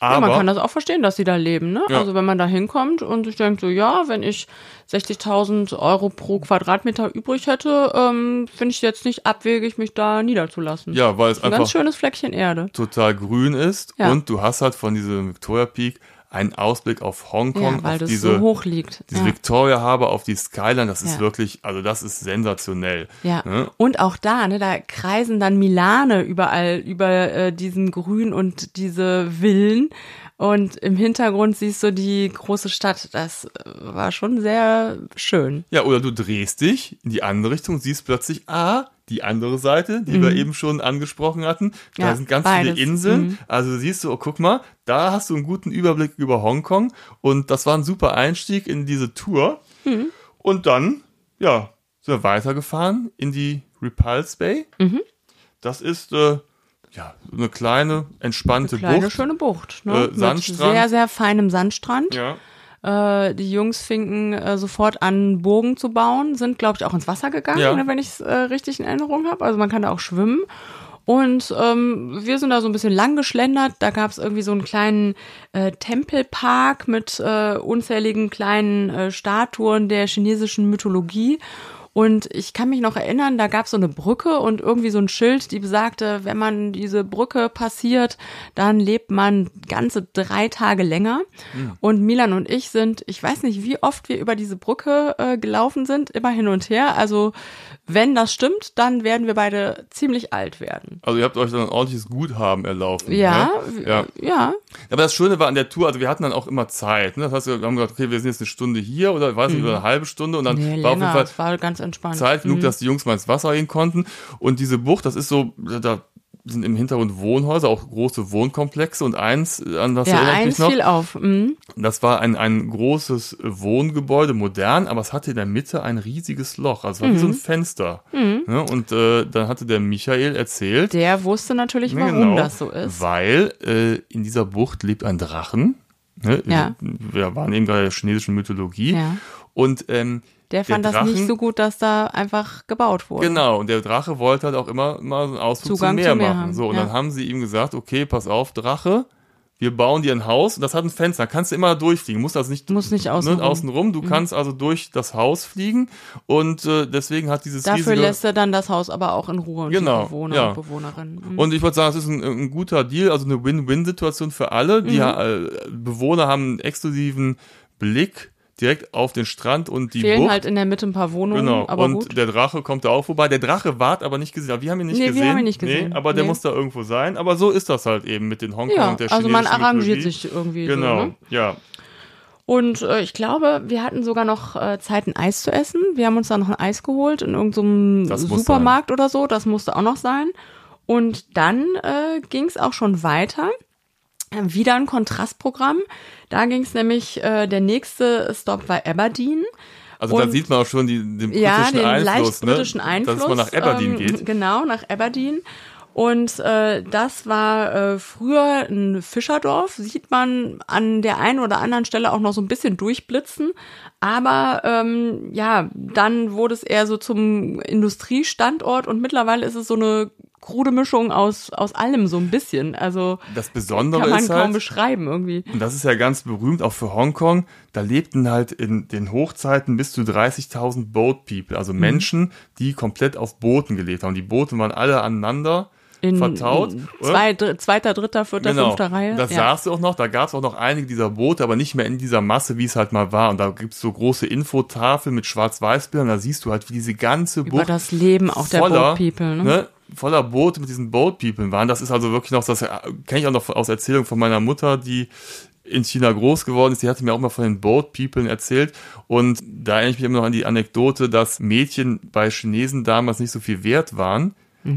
Mhm. ja, Aber man kann das auch verstehen, dass sie da leben, ne? Ja. Also wenn man da hinkommt und sich denkt so, ja, wenn ich 60.000 Euro pro Quadratmeter übrig hätte, ähm, finde ich jetzt nicht abwegig, mich da niederzulassen. ja, weil es Ein ganz einfach schönes Fleckchen Erde. total grün ist Ja. und du hast halt von diesem Victoria Peak einen Ausblick auf Hongkong, Ja, weil auf das diese, so hoch liegt. diese ja. Victoria Harbour, auf die Skyline, das ist Ja. wirklich, also das ist sensationell. Ja, Ne? und auch da, ne, da kreisen dann Milane überall über äh, diesen Grün und diese Villen. Und im Hintergrund siehst du die große Stadt. Das äh, war schon sehr schön. Ja, oder du drehst dich in die andere Richtung, siehst plötzlich, ah, die andere Seite, die wir eben schon angesprochen hatten. Da Mhm. Ja, sind ganz beides. viele Inseln. Mhm. Also siehst du, oh, guck mal, da hast du einen guten Überblick über Hongkong. Und das war ein super Einstieg in diese Tour. Mhm. Und dann, ja, sind wir weitergefahren in die Repulse Bay. Mhm. Das ist, äh, ja, eine kleine, entspannte Kleine Bucht. schöne Bucht. Ne? Äh, Mit Sandstrand. sehr, sehr feinem Sandstrand. Ja. Äh, die Jungs fingen äh, sofort an, Burgen zu bauen, sind, glaube ich, auch ins Wasser gegangen, Ja. ne, wenn ich es äh, richtig in Erinnerung habe. Also man kann da auch schwimmen. Und ähm, wir sind da so ein bisschen lang geschlendert. Da gab es irgendwie so einen kleinen äh, Tempelpark mit äh, unzähligen kleinen äh, Statuen der chinesischen Mythologie. Und ich kann mich noch erinnern, da gab es so eine Brücke und irgendwie so ein Schild, die besagte, wenn man diese Brücke passiert, dann lebt man ganze drei Tage länger. Und Milan und ich sind, ich weiß nicht, wie oft wir über diese Brücke äh, gelaufen sind, immer hin und her. Also wenn das stimmt, dann werden wir beide ziemlich alt werden. Also ihr habt euch dann ein ordentliches Guthaben erlaufen. Ja, Ne? ja. ja. Aber das Schöne war an der Tour, also wir hatten dann auch immer Zeit. Ne? Das heißt, wir haben gesagt, okay, wir sind jetzt eine Stunde hier oder weiß nicht, oder eine halbe Stunde und dann Mhm. Nee, war auf jeden länger, Fall es war ganz entspannt. Zeit genug, Mhm. dass die Jungs mal ins Wasser gehen konnten. Und diese Bucht, das ist so, da sind im Hintergrund Wohnhäuser, auch große Wohnkomplexe und eins, an das Ja, erinnere ich eins mich noch, fiel auf. Mhm. das war ein, ein großes Wohngebäude, modern, aber es hatte in der Mitte ein riesiges Loch, also war wie Mhm. so ein Fenster. Ne? Und äh, dann hatte der Michael erzählt, Der wusste natürlich, warum genau, das so ist. Weil äh, in dieser Bucht lebt ein Drachen. Ne? Ja. Wir waren eben bei der chinesischen Mythologie. Ja. Und ähm, Der fand der das nicht so gut, dass da einfach gebaut wurde. Genau, und der Drache wollte halt auch immer mal so einen Ausflug Zugang zum Meer zum Meer machen. haben, So, und ja. dann haben sie ihm gesagt, okay, pass auf, Drache, wir bauen dir ein Haus und das hat ein Fenster. Da kannst du immer durchfliegen. Musst also nicht, Muss nicht außen ne, außen rum. Du kannst also durch das Haus fliegen und äh, deswegen hat dieses Dafür riesige lässt er dann das Haus aber auch in Ruhe und Genau, die Bewohner ja. und Bewohnerinnen. Mhm. Und ich würde sagen, es ist ein, ein guter Deal, also eine Win-Win-Situation für alle. Mhm. Die äh, Bewohner haben einen exklusiven Blick direkt auf den Strand und die Fehlen Bucht. halt in der Mitte ein paar Wohnungen, Genau, aber und gut. der Drache kommt da auch vorbei. Der Drache ward aber nicht gesehen. Wir haben ihn nicht Nee, wir gesehen. haben ihn nicht gesehen. Nee, aber der Nee. muss da irgendwo sein. Aber so ist das halt eben mit den Hongkong Ja, und der also man arrangiert Mythologie. sich irgendwie Genau, so. Ne? ja. Und äh, ich glaube, wir hatten sogar noch äh, Zeit, ein Eis zu essen. Wir haben uns da noch ein Eis geholt in irgendeinem Das Supermarkt oder so. Das musste auch noch sein. Und dann äh, ging es auch schon weiter. Wieder ein Kontrastprogramm. Da ging es nämlich, äh, der nächste Stop war Aberdeen. Also da Und- sieht man auch schon die, den britischen ja, den Einfluss, ne? britischen Einfluss. Dass mal nach Aberdeen ähm, geht. Genau, nach Aberdeen. Und äh, das war äh, früher ein Fischerdorf, sieht man an der einen oder anderen Stelle auch noch so ein bisschen durchblitzen. Aber ähm, ja, dann wurde es eher so zum Industriestandort und mittlerweile ist es so eine krude Mischung aus, aus allem so ein bisschen. Also Das Besondere kann man ist kaum halt, beschreiben irgendwie. und das ist ja ganz berühmt, auch für Hongkong, da lebten halt in den Hochzeiten bis zu 30.000 Boat People, also Menschen, die komplett auf Booten gelebt haben. Die Boote waren alle aneinander In vertaut. oder? zwei, dr- zweiter, dritter, vierter, Genau, fünfter Reihe. das ja. sahst du auch noch, da gab es auch noch einige dieser Boote, aber nicht mehr in dieser Masse, wie es halt mal war. Und da gibt's so große Infotafeln mit Schwarz-Weiß-Bildern, da siehst du halt, wie diese ganze Über Bucht das Leben auch der voller, Boat People. Ne? ne, voller Boote mit diesen Boat People waren. Das ist also wirklich noch, das kenne ich auch noch aus Erzählung von meiner Mutter, die in China groß geworden ist, die hatte mir auch mal von den Boat People erzählt und da erinnere ich mich immer noch an die Anekdote, dass Mädchen bei Chinesen damals nicht so viel wert waren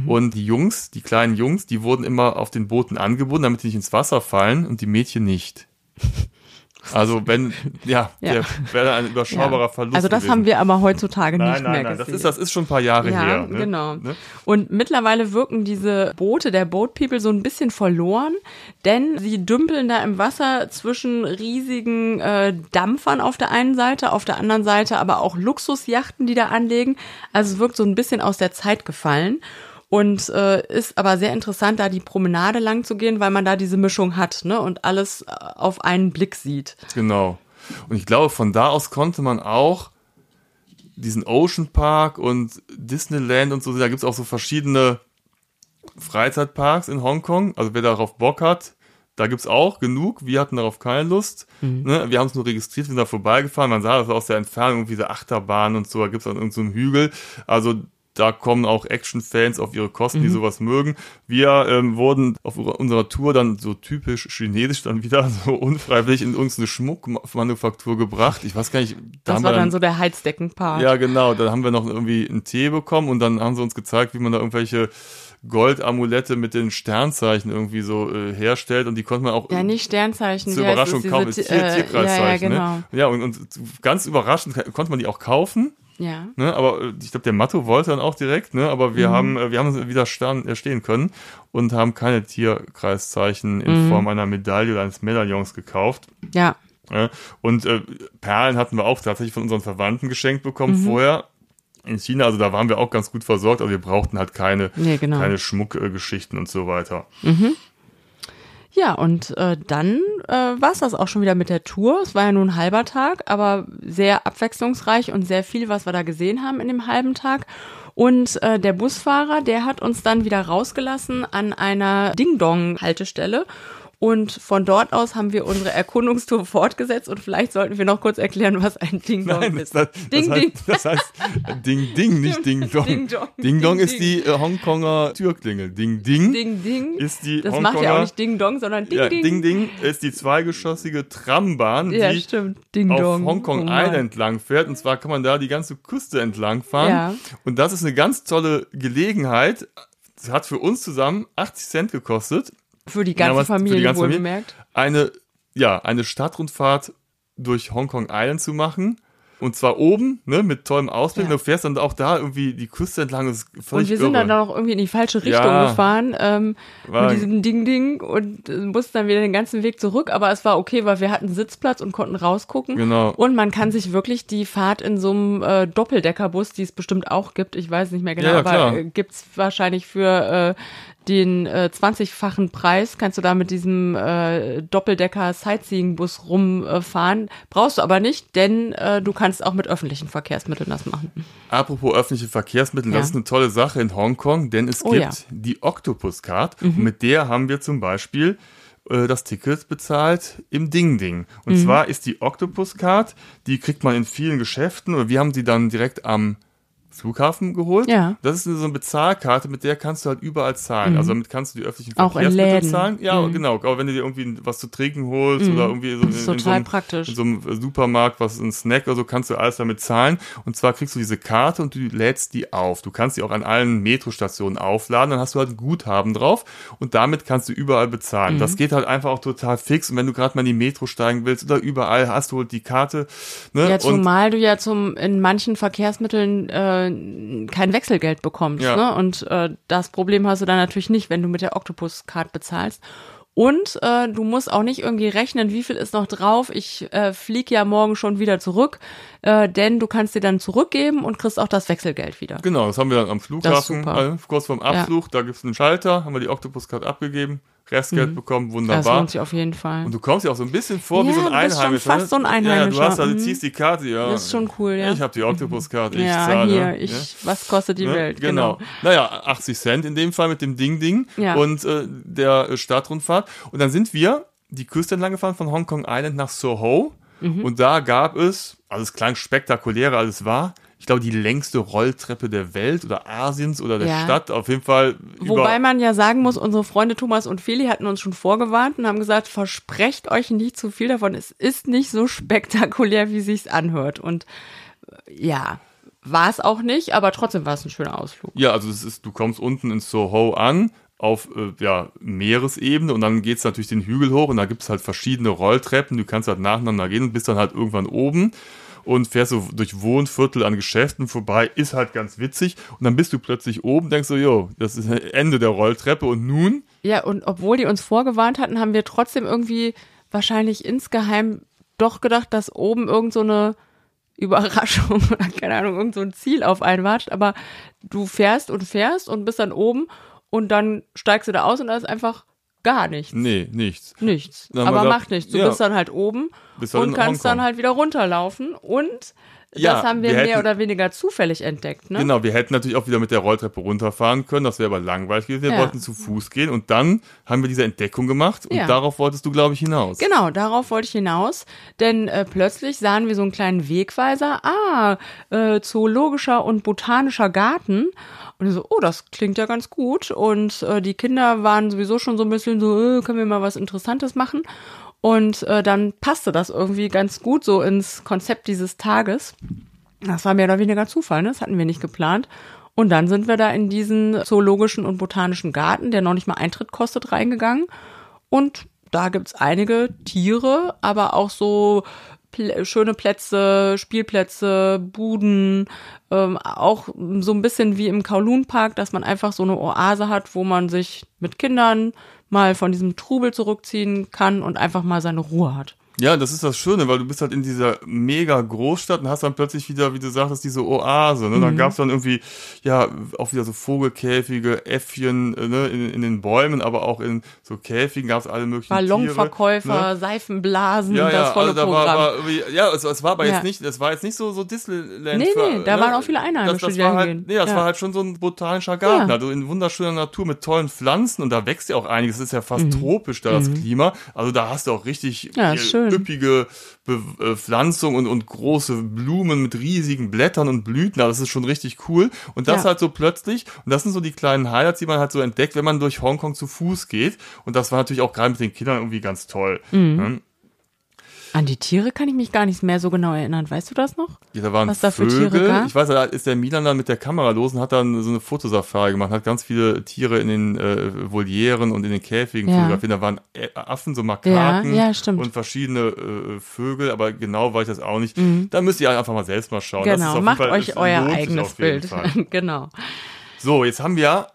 und die Jungs, die kleinen Jungs, die wurden immer auf den Booten angebunden, damit die nicht ins Wasser fallen und die Mädchen nicht. Also wenn, ja, Ja. der wäre ein überschaubarer Ja. Verlust Also das gewesen. haben wir aber heutzutage Nein, nicht nein, mehr nein, das gesehen. ist, das ist schon ein paar Jahre ja, her. Ne? genau. Ne? Und mittlerweile wirken diese Boote der Boat People so ein bisschen verloren, denn sie dümpeln da im Wasser zwischen riesigen äh, Dampfern auf der einen Seite, auf der anderen Seite aber auch Luxusjachten, die da anlegen. Also es wirkt so ein bisschen aus der Zeit gefallen. Und äh, ist aber sehr interessant, da die Promenade lang zu gehen, weil man da diese Mischung hat, ne? Und alles äh, auf einen Blick sieht. Genau. Und ich glaube, von da aus konnte man auch diesen Ocean Park und Disneyland und so, da gibt's auch so verschiedene Freizeitparks in Hongkong. Also wer darauf Bock hat, da gibt's auch genug. Wir hatten darauf keine Lust. Ne? Wir haben es nur registriert, wir sind da vorbeigefahren. Man sah das aus der Entfernung, irgendwie diese Achterbahn und so, da gibt's an irgendeinem Hügel. Also da kommen auch Action-Fans auf ihre Kosten, die sowas mögen. Wir ähm, wurden auf unserer Tour dann so typisch chinesisch dann wieder so unfreiwillig in irgendeine Schmuckmanufaktur gebracht. Ich weiß gar nicht, da Das war wir dann so der Heizdeckenpark. ja, genau. Da haben wir noch irgendwie einen Tee bekommen und dann haben sie uns gezeigt, wie man da irgendwelche Goldamulette mit den Sternzeichen irgendwie so äh, herstellt und die konnte man auch Ja, nicht Sternzeichen. zur Überraschung kaufen. diese Tier, Ti- äh, Tierkreiszeichen. Ja, ja, genau. ne? ja und, und ganz überraschend konnte man die auch kaufen. Ja. Ne, aber äh, ich glaube, der Matto wollte dann auch direkt, ne, aber Mhm. wir haben, äh, wir haben wieder stehen, äh, stehen können und haben keine Tierkreiszeichen Mhm. in Form einer Medaille oder eines Medaillons gekauft. Ja. Und äh, Perlen hatten wir auch tatsächlich von unseren Verwandten geschenkt bekommen Mhm. vorher in China. Also da waren wir auch ganz gut versorgt, aber wir brauchten halt keine, Nee, genau. keine Schmuckgeschichten und so weiter. Ja, und äh, dann äh, war es das auch schon wieder mit der Tour. Es war ja nur ein halber Tag, aber sehr abwechslungsreich und sehr viel, was wir da gesehen haben in dem halben Tag. Und äh, der Busfahrer, der hat uns dann wieder rausgelassen an einer Ding-Dong-Haltestelle. Und von dort aus haben wir unsere Erkundungstour fortgesetzt und vielleicht sollten wir noch kurz erklären, was ein Ding-Dong Nein, ist. das, Ding, das, Ding. heißt, das heißt Ding Ding, nicht Ding Dong. Ding Dong. Ding Dong Ding, ist Ding. die äh, Hongkonger Türklingel. Ding Ding, Ding Ding. ist die das Hongkonger, macht ja auch nicht Ding Dong, sondern Ding ja, Ding. Ding Ding ist die zweigeschossige Trambahn, Ja, die stimmt. Ding auf Dong. Hongkong Oh. Island lang fährt. Und zwar kann man da die ganze Küste entlang fahren. Ja. Und das ist eine ganz tolle Gelegenheit. Das hat für uns zusammen 80 Cent gekostet. Für die ganze Ja, was- für die Familie ganze Familie. Eine, ja, eine Stadtrundfahrt durch Hongkong Island zu machen. Und zwar oben, ne, mit tollem Ausblick. Ja. Du fährst dann auch da irgendwie die Küste entlang. Das ist völlig Und wir sind irre. dann auch irgendwie in die falsche Richtung Ja. gefahren ähm, War- mit diesem Ding-Ding und mussten dann wieder den ganzen Weg zurück. Aber es war okay, weil wir hatten Sitzplatz und konnten rausgucken. Genau. Und man kann sich wirklich die Fahrt in so einem äh, Doppeldeckerbus, die es bestimmt auch gibt, ich weiß nicht mehr genau, Ja, aber äh, gibt's wahrscheinlich für äh, den äh, 20-fachen Preis, kannst du da mit diesem äh, Doppeldecker-Sightseeing-Bus rumfahren. Brauchst du aber nicht, denn äh, du kannst auch mit öffentlichen Verkehrsmitteln das machen. Apropos öffentliche Verkehrsmittel, Ja. das ist eine tolle Sache in Hongkong, denn es Oh gibt ja. Mhm. die Octopus Card und mit der haben wir zum Beispiel äh, das Ticket bezahlt im Ding Ding. Und Mhm. zwar ist die Octopus Card, die kriegt man in vielen Geschäften oder wir haben sie dann direkt am Flughafen geholt. Ja. Mhm. Das ist so eine Bezahlkarte, mit der kannst du halt überall zahlen. Also damit kannst du die öffentlichen Verkehrsmittel zahlen. Ja, Mhm. genau. Auch wenn du dir irgendwie was zu trinken holst oder irgendwie so in, in so einem, praktisch. in so einem Supermarkt, was ein Snack oder so, kannst du alles damit zahlen. Und zwar kriegst du diese Karte und du lädst die auf. Du kannst die auch an allen Metrostationen aufladen, dann hast du halt ein Guthaben drauf und damit kannst du überall bezahlen. Mhm. Das geht halt einfach auch total fix. Und wenn du gerade mal in die Metro steigen willst oder überall, hast du halt die Karte. Ne? Ja, und zumal du ja zum in manchen Verkehrsmitteln äh, kein Wechselgeld bekommst. Ja. Ne? Und äh, das Problem hast du dann natürlich nicht, wenn du mit der Octopus-Card bezahlst. Und äh, du musst auch nicht irgendwie rechnen, wie viel ist noch drauf. Ich äh, fliege ja morgen schon wieder zurück, äh, denn du kannst dir dann zurückgeben und kriegst auch das Wechselgeld wieder. Genau, das haben wir dann am Flughafen, äh, kurz vorm Abflug, da gibt's einen Schalter, haben wir die Octopus-Card abgegeben, Restgeld bekommen, Das wunderbar. lohnt sich auf jeden Fall. Und du kommst ja auch so ein bisschen vor wie Ja, so ein du bist schon Einheimischer. fast so ein Ja, ja, du Einheimischer, hast also, mhm. ziehst die Karte, ja. Das ist schon cool, ja. Ich habe die Octopus-Card, ich ja, zahle. hier, ja. ich, was kostet die Ne? Welt? Genau. Naja, 80 Cent in dem Fall mit dem Ding-Ding Ja. und äh, der äh, Stadtrundfahrt. Und dann sind wir die Küste entlang gefahren von Hong Kong Island nach Soho. Mhm. Und da gab es, also es klang spektakulärer als es war, ich glaube, die längste Rolltreppe der Welt oder Asiens oder der Ja. Stadt. Auf jeden Fall Wobei man ja sagen muss, unsere Freunde Thomas und Feli hatten uns schon vorgewarnt und haben gesagt, versprecht euch nicht zu viel davon. Es ist nicht so spektakulär, wie sich's anhört. Und äh, ja, war es auch nicht, aber trotzdem war es ein schöner Ausflug. Ja, also es ist, du kommst unten in Soho an auf äh, ja, Meeresebene und dann geht's natürlich den Hügel hoch und da gibt's halt verschiedene Rolltreppen. Du kannst halt nacheinander gehen und bist dann halt irgendwann oben und fährst so durch Wohnviertel an Geschäften vorbei, ist halt ganz witzig. Und dann bist du plötzlich oben, denkst so, jo, das ist Ende der Rolltreppe. Und nun, Ja, und obwohl die uns vorgewarnt hatten, haben wir trotzdem irgendwie wahrscheinlich insgeheim doch gedacht, dass oben irgend so eine Überraschung oder keine Ahnung, irgend so ein Ziel auf einen wartet. Aber du fährst und fährst und bist dann oben und dann steigst du da aus und da ist einfach gar nichts. nee, nichts. Nichts. Aber gedacht, macht nichts. Du ja. bist dann halt oben Bist halt und kannst Hongkong. dann halt wieder runterlaufen. Und Ja, das haben wir, wir mehr hätten- oder weniger zufällig entdeckt, ne? Genau, wir hätten natürlich auch wieder mit der Rolltreppe runterfahren können, das wäre aber langweilig gewesen. Wir Ja. wollten zu Fuß gehen und dann haben wir diese Entdeckung gemacht und Ja. darauf wolltest du, glaube ich, hinaus. Genau, darauf wollte ich hinaus, denn äh, plötzlich sahen wir so einen kleinen Wegweiser, ah, äh, zoologischer und botanischer Garten. Und so, oh, das klingt ja ganz gut. Und äh, die Kinder waren sowieso schon so ein bisschen so, äh, können wir mal was Interessantes machen? Und äh, dann passte das irgendwie ganz gut so ins Konzept dieses Tages. Das war mehr oder weniger Zufall, ne? das hatten wir nicht geplant. Und dann sind wir da in diesen zoologischen und botanischen Garten, der noch nicht mal Eintritt kostet, reingegangen. Und da gibt's einige Tiere, aber auch so Plä schöne Plätze, Spielplätze, Buden, ähm, auch so ein bisschen wie im Kowloon Park, dass man einfach so eine Oase hat, wo man sich mit Kindern mal von diesem Trubel zurückziehen kann und einfach mal seine Ruhe hat. Ja, das ist das Schöne, weil du bist halt in dieser mega Großstadt und hast dann plötzlich wieder, wie du sagtest, diese Oase. Ne? Mhm. Dann gab's dann irgendwie, ja, auch wieder so Vogelkäfige, Äffchen äh, ne? in, in den Bäumen, aber auch in so Käfigen gab's alle möglichen Ballonverkäufer, Tiere. Ne? Seifenblasen, Ja, das ja, volle also da Programm. war, war ja, es, es war aber Ja. jetzt nicht, es war jetzt nicht so so Disneyland. Nee, für- nee, da waren auch viele Einheimische, das, das war halt. Nee, das Ja. war halt schon so ein botanischer Garten, also in wunderschöner Natur mit tollen Pflanzen und da wächst ja auch einiges. Es ist ja fast tropisch da das Klima. Also da hast du auch richtig Mhm. Ja, ist schön. üppige Bepflanzung und, und große Blumen mit riesigen Blättern und Blüten. Das ist schon richtig cool. Und das Ja. halt so plötzlich, und das sind so die kleinen Highlights, die man halt so entdeckt, wenn man durch Hongkong zu Fuß geht. Und das war natürlich auch gerade mit den Kindern irgendwie ganz toll. Mhm. An die Tiere kann ich mich gar nicht mehr so genau erinnern. Weißt du das noch? Ja, da waren Was da für Vögel. Tiere gab? Ich weiß, da ist der Milan dann mit der Kamera los und hat dann so eine Fotosafari gemacht, hat ganz viele Tiere in den äh, Volieren und in den Käfigen Ja. fotografiert. Da waren Affen, so Makaken Ja, ja, und verschiedene äh, Vögel, aber genau weiß ich das auch nicht. Da müsst ihr einfach mal selbst mal schauen. Genau, macht Fall- euch euer eigenes Bild. Genau. So, jetzt haben wir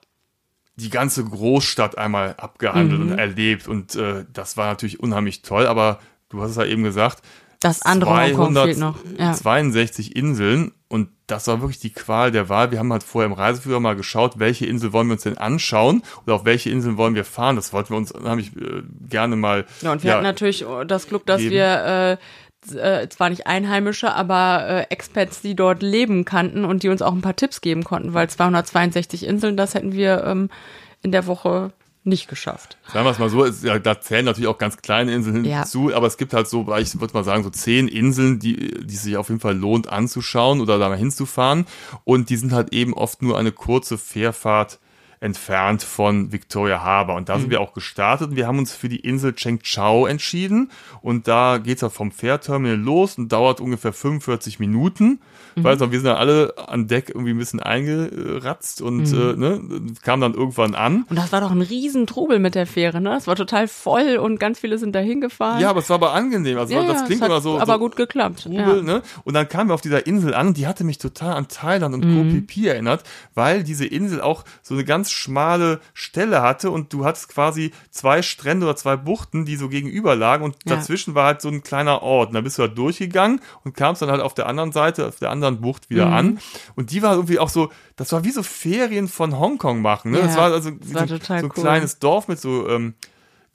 die ganze Großstadt einmal abgehandelt Mhm. und erlebt und äh, das war natürlich unheimlich toll, aber du hast es ja eben gesagt, Das andere Hongkong fehlt noch. Ja. 62 Inseln und das war wirklich die Qual der Wahl. Wir haben halt vorher im Reiseführer mal geschaut, welche Insel wollen wir uns denn anschauen oder auf welche Inseln wollen wir fahren. Das wollten wir uns, habe ich äh, gerne mal. Ja, und wir hatten natürlich das Glück, dass Eben. wir äh, äh, zwar nicht Einheimische, aber äh, Expats, die dort leben kannten und die uns auch ein paar Tipps geben konnten, weil 262 Inseln, das hätten wir ähm, in der Woche nicht geschafft. Sagen wir es mal so, es, ja, da zählen natürlich auch ganz kleine Inseln Ja. hinzu, aber es gibt halt so, ich würde mal sagen, so zehn Inseln, die, die sich auf jeden Fall lohnt anzuschauen oder da mal hinzufahren. Und die sind halt eben oft nur eine kurze Fährfahrt entfernt von Victoria Harbour. Und da sind wir auch gestartet und wir haben uns für die Insel Chengchao entschieden. Und da geht's halt vom Fährterminal los und dauert ungefähr 45 Minuten. Weiß noch, wir sind dann alle an Deck irgendwie ein bisschen eingeratzt und äh, ne, kamen dann irgendwann an. Und das war doch ein Riesentrubel mit der Fähre, ne? Es war total voll und ganz viele sind da hingefahren. Ja, aber es war aber angenehm. Also Ja, das ja, klingt es immer so. aber so gut geklappt. Trubel, Ja. ne? Und dann kamen wir auf dieser Insel an und die hatte mich total an Thailand und Mhm. Koh Phi Phi erinnert, weil diese Insel auch so eine ganz ganz schmale Stelle hatte und du hattest quasi zwei Strände oder zwei Buchten, die so gegenüber lagen und Ja. dazwischen war halt so ein kleiner Ort. Und da bist du halt durchgegangen und kamst dann halt auf der anderen Seite, auf der anderen Bucht wieder Mhm. an. Und die war irgendwie auch so, das war wie so Ferien von Hongkong machen. Ne? Ja, das war also das war so, so ein cool. kleines Dorf mit so ähm,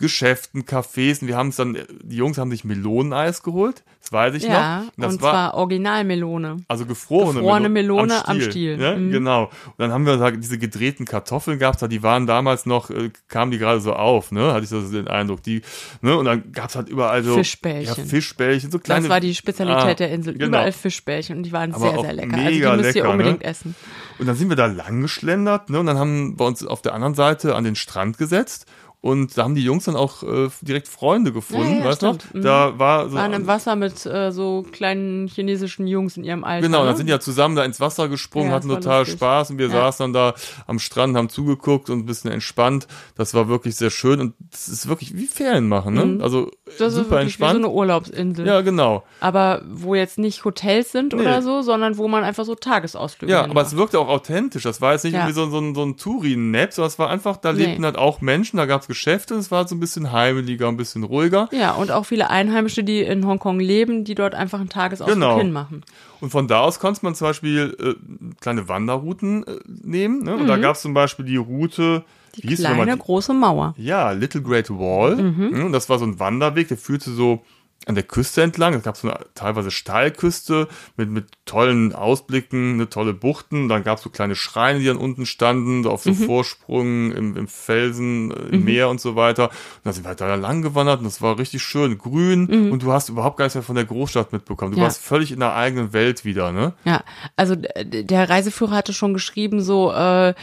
Geschäften, Cafés. Und wir haben es dann, die Jungs haben sich Meloneneis geholt. Das weiß ich Ja, noch. Und das und war zwar Originalmelone. also gefrorene, Gefrorene Melone am Stiel. Ja, Mhm. Genau. Und dann haben wir da diese gedrehten Kartoffeln da, die waren damals noch, äh, kamen die gerade so auf, ne? Hatte ich so den Eindruck. Die, ne? Und dann gab's halt überall so Fischbällchen. Ja, Fischbällchen, so kleine. Das war die Spezialität Ah, der Insel. genau. Überall Fischbällchen und die waren Aber sehr, sehr lecker. Also die mega müsst ihr lecker, unbedingt ne? essen. Und dann sind wir da lang geschlendert, ne? Und dann haben wir uns auf der anderen Seite an den Strand gesetzt. Und da haben die Jungs dann auch äh, direkt Freunde gefunden, Ja, ja, weißt du? stimmt. Mhm. Da war so. Waren im Wasser mit äh, so kleinen chinesischen Jungs in ihrem Alter. Genau, ne? dann sind die ja zusammen da ins Wasser gesprungen, Ja, hatten das total lustig. Spaß und wir saßen dann da am Strand, haben zugeguckt und ein bisschen entspannt. Das war wirklich sehr schön und das ist wirklich wie Ferien machen, ne? Also Mhm. das ist super wirklich wie so entspannt. eine Urlaubsinsel. ja, genau. Aber wo jetzt nicht Hotels sind Nee. oder so, sondern wo man einfach so Tagesausflüge Ja, aber macht. es wirkte auch authentisch. Das war jetzt nicht irgendwie so, so, ein- so ein Touri-Nap, sondern es war einfach, da Nee. lebten halt auch Menschen, da gab's Geschäfte, es war so ein bisschen heimeliger, ein bisschen ruhiger. Ja, und auch viele Einheimische, die in Hongkong leben, die dort einfach einen Tagesausflug Genau. hinmachen. Und von da aus konnte man zum Beispiel äh, kleine Wanderrouten äh, nehmen. Ne? Und da gab's zum Beispiel die Route, Die wie hieß die kleine, große Mauer. Ja, Little Great Wall. Mhm. Ja, und Das war so ein Wanderweg, der führte so an der Küste entlang. Es gab so eine teilweise Steilküste mit, mit tollen Ausblicken, eine tolle Buchten. Dann gab es so kleine Schreine, die dann unten standen, so auf Mhm. so Vorsprüngen im, im Felsen, äh, im Meer und so weiter. Und dann sind wir halt da lang gewandert und das war richtig schön grün und du hast überhaupt gar nichts mehr von der Großstadt mitbekommen. Du Mhm. Ja. warst völlig in der eigenen Welt wieder, ne? Ja, also der Reiseführer hatte schon geschrieben, so äh,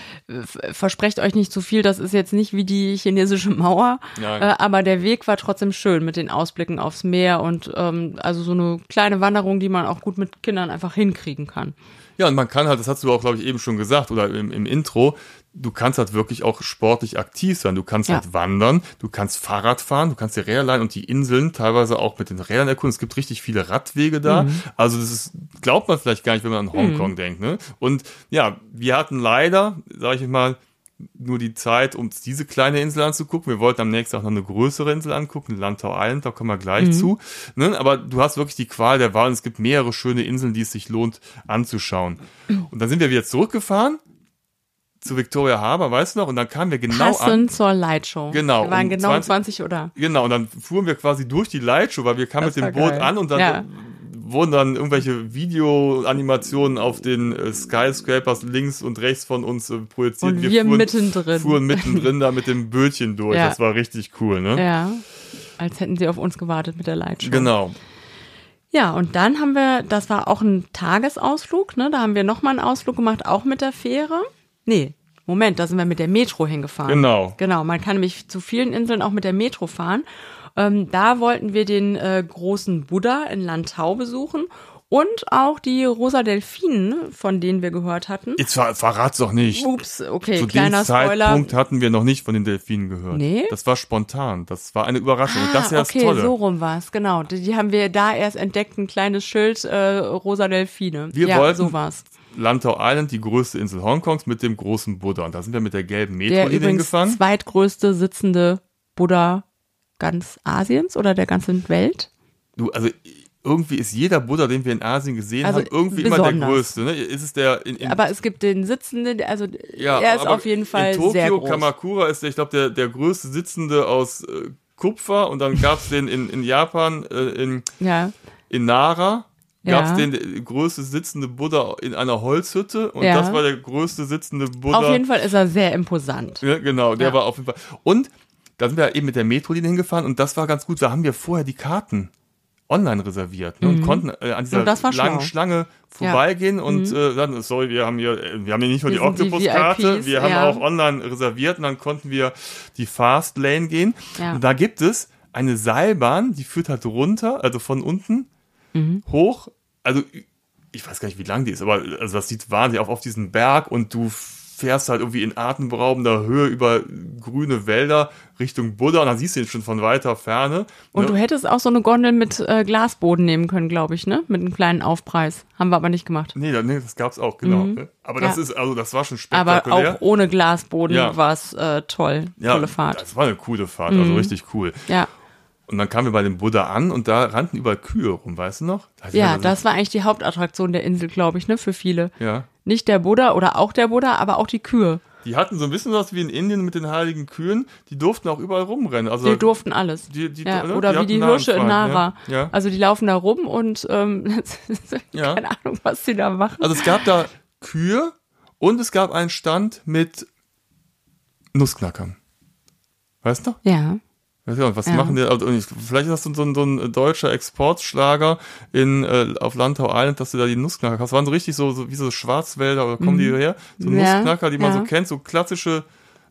versprecht euch nicht zu viel, das ist jetzt nicht wie die chinesische Mauer, äh, aber der Weg war trotzdem schön mit den Ausblicken aufs Meer und ähm, also so eine kleine Wanderung, die man auch gut mit Kindern einfach hinkriegen kann. Ja, und man kann halt, das hast du auch, glaube ich, eben schon gesagt oder im, im Intro, du kannst halt wirklich auch sportlich aktiv sein. Du kannst Ja. halt wandern, du kannst Fahrrad fahren, du kannst die Räder leihen und die Inseln teilweise auch mit den Rädern erkunden. Es gibt richtig viele Radwege da. Mhm. Also das ist, glaubt man vielleicht gar nicht, wenn man an Hongkong denkt. Ne? Und ja, wir hatten leider, sage ich mal, nur die Zeit, uns diese kleine Insel anzugucken. Wir wollten am nächsten Tag noch eine größere Insel angucken, Lantau Island, da kommen wir gleich zu. Ne? Aber du hast wirklich die Qual der Wahl und es gibt mehrere schöne Inseln, die es sich lohnt anzuschauen. Und dann sind wir wieder zurückgefahren zu Victoria Harbour, weißt du noch? Und dann kamen wir genau an. Passend zur Lightshow. Genau, Wir waren genau 20 20 oder. Genau, und dann fuhren wir quasi durch die Lightshow, weil wir kamen Das mit dem Boot geil. an und dann Ja. Wurden dann irgendwelche Videoanimationen auf den äh, Skyscrapers links und rechts von uns äh, projiziert. Und wir fuhren, mittendrin. fuhren mittendrin da mit dem Bötchen durch. Ja. Das war richtig cool, ne? Ja, als hätten sie auf uns gewartet mit der Lightshow. Genau. Ja, und dann haben wir, das war auch ein Tagesausflug, ne? Da haben wir nochmal einen Ausflug gemacht, auch mit der Fähre. Nee, Moment, da sind wir mit der Metro hingefahren. Genau. Genau, man kann nämlich zu vielen Inseln auch mit der Metro fahren. Ähm, da wollten wir den äh, großen Buddha in Lantau besuchen und auch die Rosa Delfinen, von denen wir gehört hatten. Jetzt ver verrat's doch nicht. Ups, okay, Zu dem kleiner Spoiler. Zeitpunkt hatten wir noch nicht von den Delfinen gehört. Nee? Das war spontan. Das war eine Überraschung. und das ist ja das Ah, okay, Tolle. so rum war's, genau. Die, die haben wir da erst entdeckt, ein kleines Schild, äh, Rosa Delfine. Wir ja, wollten- so war's. Lantau Island, die größte Insel Hongkongs mit dem großen Buddha. Und da sind wir mit der gelben Der Metro-Linie übrigens hingefahren. zweitgrößte sitzende Buddha ganz Asiens oder der ganzen Welt. Du, also irgendwie ist jeder Buddha, den wir in Asien gesehen Also haben, irgendwie immer der besonders. größte. Ne? Ist es der in, in Aber es gibt den sitzenden, also ja, er ist auf jeden Fall in Tokio, sehr groß. Kamakura ist, der, ich glaube, der, der größte Sitzende aus äh, Kupfer und dann gab's den in, in Japan, äh, in, ja, in Nara. Gab's Ja. den größte sitzende Buddha in einer Holzhütte und das war der größte sitzende Buddha. auf jeden Fall ist er sehr imposant. Ja, genau, der war auf jeden Fall. Und da sind wir eben mit der Metrolinie hingefahren und das war ganz gut. Da haben wir vorher die Karten online reserviert ne, und konnten äh, an dieser Mhm. langen schlau. Schlange vorbeigehen und äh, dann, sorry, wir haben hier, äh, wir haben hier nicht nur die Wir sind die Octopus-Karte, wir haben ja. auch online reserviert und dann konnten wir die Fast Lane gehen. Ja. Und da gibt es eine Seilbahn, die führt halt runter, also von unten Mhm. hoch, also ich weiß gar nicht, wie lang die ist, aber also das sieht wahnsinnig auf, auf diesen Berg und du fährst halt irgendwie in atemberaubender Höhe über grüne Wälder Richtung Buddha und dann siehst du ihn schon von weiter Ferne. Und ne? du hättest auch so eine Gondel mit äh, Glasboden nehmen können, glaube ich, ne? Mit einem kleinen Aufpreis. Haben wir aber nicht gemacht. Nee, da- nee, das gab's auch, genau. ne? Aber das Ja. ist, also das war schon Aber spektakulär. auch ohne Glasboden Ja. war es äh, toll. ja, Tolle Fahrt. Mhm. Das war eine coole Fahrt, also richtig cool. Ja. Und dann kamen wir bei dem Buddha an und da rannten überall Kühe rum, weißt du noch? Da Ja, das war eigentlich die Hauptattraktion der Insel, glaube ich, ne? Für viele. Ja. Nicht der Buddha oder auch der Buddha, aber auch die Kühe. Die hatten so ein bisschen was wie in Indien mit den heiligen Kühen. Die durften auch überall rumrennen. Also Die durften alles. Die- die- ja, ne? oder Die wie die Hirsche in Nara. ja. Ja. Also die laufen da rum und ähm, keine Ahnung, was die da machen. Also es gab da Kühe und es gab einen Stand mit Nussknackern. Weißt du? Ja. Weiß ja, was Ja. machen die? Also, vielleicht ist das so ein, so ein deutscher Exportschlager in, äh, auf Landau Island, dass du da die Nussknacker hast. Das waren so richtig so, so wie so Schwarzwälder oder kommen die her? So Mhm. Ja, Nussknacker, die man ja. so kennt, so klassische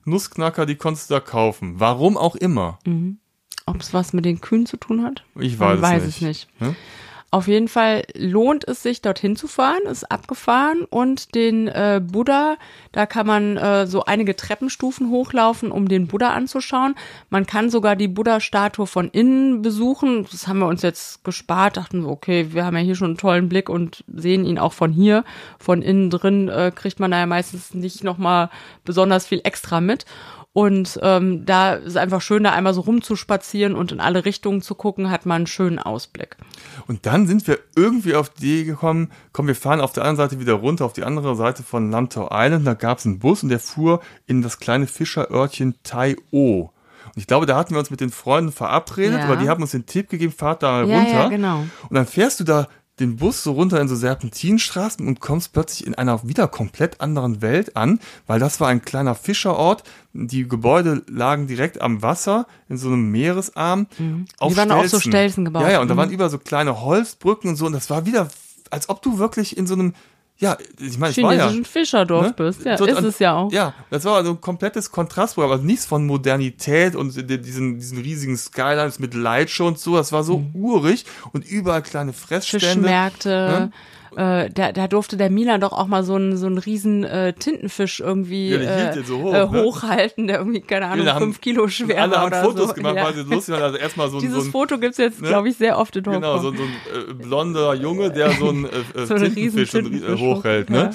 Nussknacker, die konntest du da kaufen. Warum auch immer. Ob es was mit den Kühen zu tun hat? Ich weiß, weiß es es nicht. Hm? Auf jeden Fall lohnt es sich, dorthin zu fahren, ist abgefahren und den äh, Buddha, da kann man äh, so einige Treppenstufen hochlaufen, um den Buddha anzuschauen. Man kann sogar die Buddha-Statue von innen besuchen. Das haben wir uns jetzt gespart, dachten wir, okay, wir haben ja hier schon einen tollen Blick und sehen ihn auch von hier. Von innen drin äh, kriegt man da ja meistens nicht nochmal besonders viel extra mit. Und ähm, da ist einfach schön, da einmal so rumzuspazieren und in alle Richtungen zu gucken, hat man einen schönen Ausblick. Und dann sind wir irgendwie auf die Idee gekommen, komm, wir fahren auf der anderen Seite wieder runter, auf die andere Seite von Lantau Island. Da gab es einen Bus und der fuhr in das kleine Fischerörtchen Tai O. Und ich glaube, da hatten wir uns mit den Freunden verabredet, Ja. aber die haben uns den Tipp gegeben, fahrt da Ja, runter. ja, genau. Und dann fährst du da den Bus so runter in so Serpentinstraßen und kommst plötzlich in einer wieder komplett anderen Welt an, weil das war ein kleiner Fischerort. Die Gebäude lagen direkt am Wasser in so einem Meeresarm. Auf Mhm. Die waren auch so Stelzen gebaut. Ja, ja, und da Mhm. waren über so kleine Holzbrücken und so und das war wieder, als ob du wirklich in so einem, ja, ich meine, es war ja, chinesischen Fischerdorf ne? bist. Ja, So, ist und- es ja auch. Ja, das war also ein komplettes Kontrastprogramm, also nichts von Modernität und di- diesen, diesen riesigen Skylines mit Lightshow und so, das war so urig und überall kleine Fressstände. Fischmärkte. Äh, da, da durfte der Milan doch auch mal so einen so einen riesen äh, Tintenfisch irgendwie Ja, äh, so hoch, äh, ne? hochhalten, der irgendwie, keine Ahnung, haben- fünf Kilo schwer Alle war haben oder Fotos so. gemacht, ja. weil sie lustig waren. Also erstmal so ein, Dieses so ein Foto gibt's jetzt, ne? glaube ich, sehr oft in Hongkong. Genau, so, so ein äh, blonder Junge, der so ein äh, äh, So einen Tintenfisch, äh, Tintenfisch hochhält. Ne? ja.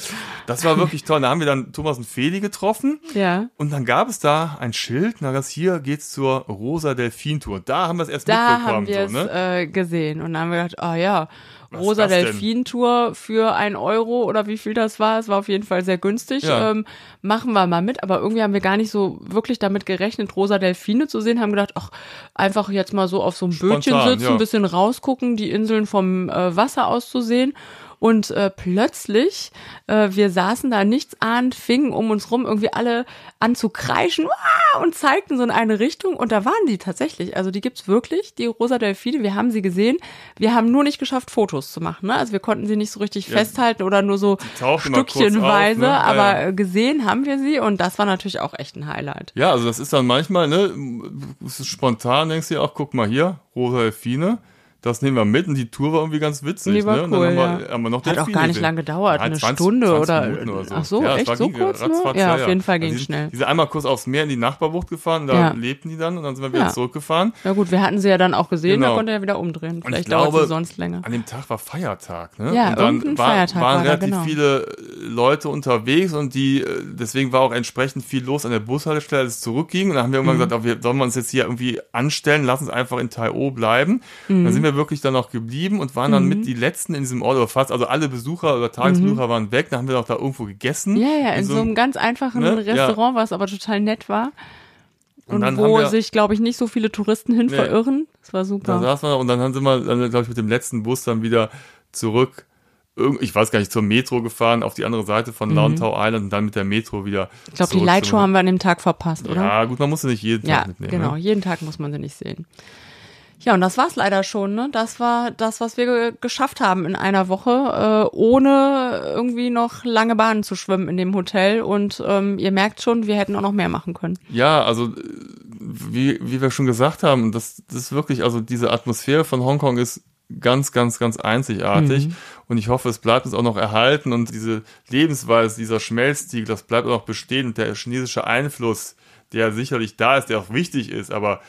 Das war wirklich toll. Da haben wir dann Thomas und Feli getroffen. ja. Und dann gab es da ein Schild, na das hier geht's zur Rosa Delfin Tour. Da haben wir es erst Da mitbekommen. haben wir es so, ne? äh, gesehen und dann haben wir gedacht, ah ja, Was Rosa? Delfin Tour für ein Euro oder wie viel das war, es war auf jeden Fall sehr günstig. Ja. Ähm, machen wir mal mit, aber irgendwie haben wir gar nicht so wirklich damit gerechnet, rosa Delfine zu sehen, haben gedacht, ach, einfach jetzt mal so auf so einem Bötchen sitzen, ja. ein bisschen rausgucken, die Inseln vom äh, Wasser aus zu sehen. Und äh, plötzlich, äh, wir saßen da nichts ahnt, fingen um uns rum irgendwie alle an zu kreischen "Wah!" und zeigten so in eine Richtung. Und da waren die tatsächlich. Also die gibt's wirklich, die rosa Delfine. Wir haben sie gesehen. Wir haben nur nicht geschafft, Fotos zu machen. Ne? Also wir konnten sie nicht so richtig Ja. festhalten oder nur so auf, stückchenweise. ne? Ja, aber ja. äh, gesehen haben wir sie und das war natürlich auch echt ein Highlight. Ja, also das ist dann manchmal, ne, es ist spontan, denkst du dir auch, guck mal hier, Rosa Delfine, das nehmen wir mit und die Tour war irgendwie ganz witzig. Die war ne? Und dann cool, haben wir, ja. haben wir noch Hat auch gar nicht gesehen. lang gedauert, Ja, eine 20, Stunde 20 oder- oder so. ach so, ja, echt so ging kurz nur? Ja, auf jeden Fall Also ging's die, schnell. Die sind einmal kurz aufs Meer in die Nachbarbucht gefahren, da lebten die dann und dann sind wir wieder zurückgefahren. Na gut, wir hatten sie ja dann auch gesehen, da Genau. konnte er wieder umdrehen. Vielleicht dauert sie sonst länger. An dem Tag war Feiertag, ne? Ja, und dann war, Feiertag waren war da, relativ genau. viele äh, Leute unterwegs und die, äh, deswegen war auch entsprechend viel los an der Bushaltestelle, als es zurückging. Und dann haben wir irgendwann Mhm. gesagt, auch wir, sollen wir uns jetzt hier irgendwie anstellen, lass uns einfach in Tai-O bleiben. Mhm. Dann sind wir wirklich dann noch geblieben und waren dann mit die letzten in diesem Ort, oder fast, also alle Besucher oder Tagesbesucher waren weg. Dann haben wir doch da irgendwo gegessen. Mhm. Ja, ja, in so einem ganz einfachen ne? Restaurant, was aber total nett war. Und Und, wo haben wir- sich, glaube ich, nicht so viele Touristen hin Nee. verirren. Das war Da super. saßen wir und dann sind wir, dann, glaube ich, mit dem letzten Bus dann wieder zurück. Ich weiß gar nicht, zur Metro gefahren, auf die andere Seite von Lantau Island und dann mit der Metro wieder. Mhm. Ich glaube, die Lightshow haben wir an dem Tag verpasst, oder? Ja, gut, man musste nicht jeden Ja, Tag mitnehmen. genau. Ne? Jeden Tag muss man sie nicht sehen. Ja, und das war's leider schon. Ne? Das war das, was wir ge geschafft haben in einer Woche, äh, ohne irgendwie noch lange Bahnen zu schwimmen in dem Hotel. Und ähm, ihr merkt schon, wir hätten auch noch mehr machen können. Ja, also wie, wie wir schon gesagt haben, das, das ist wirklich, also diese Atmosphäre von Hongkong ist ganz, ganz, ganz einzigartig. Mhm. Und ich hoffe, es bleibt uns auch noch erhalten und diese Lebensweise, dieser Schmelztiegel, das bleibt auch noch bestehen. Und der chinesische Einfluss, der sicherlich da ist, der auch wichtig ist, aber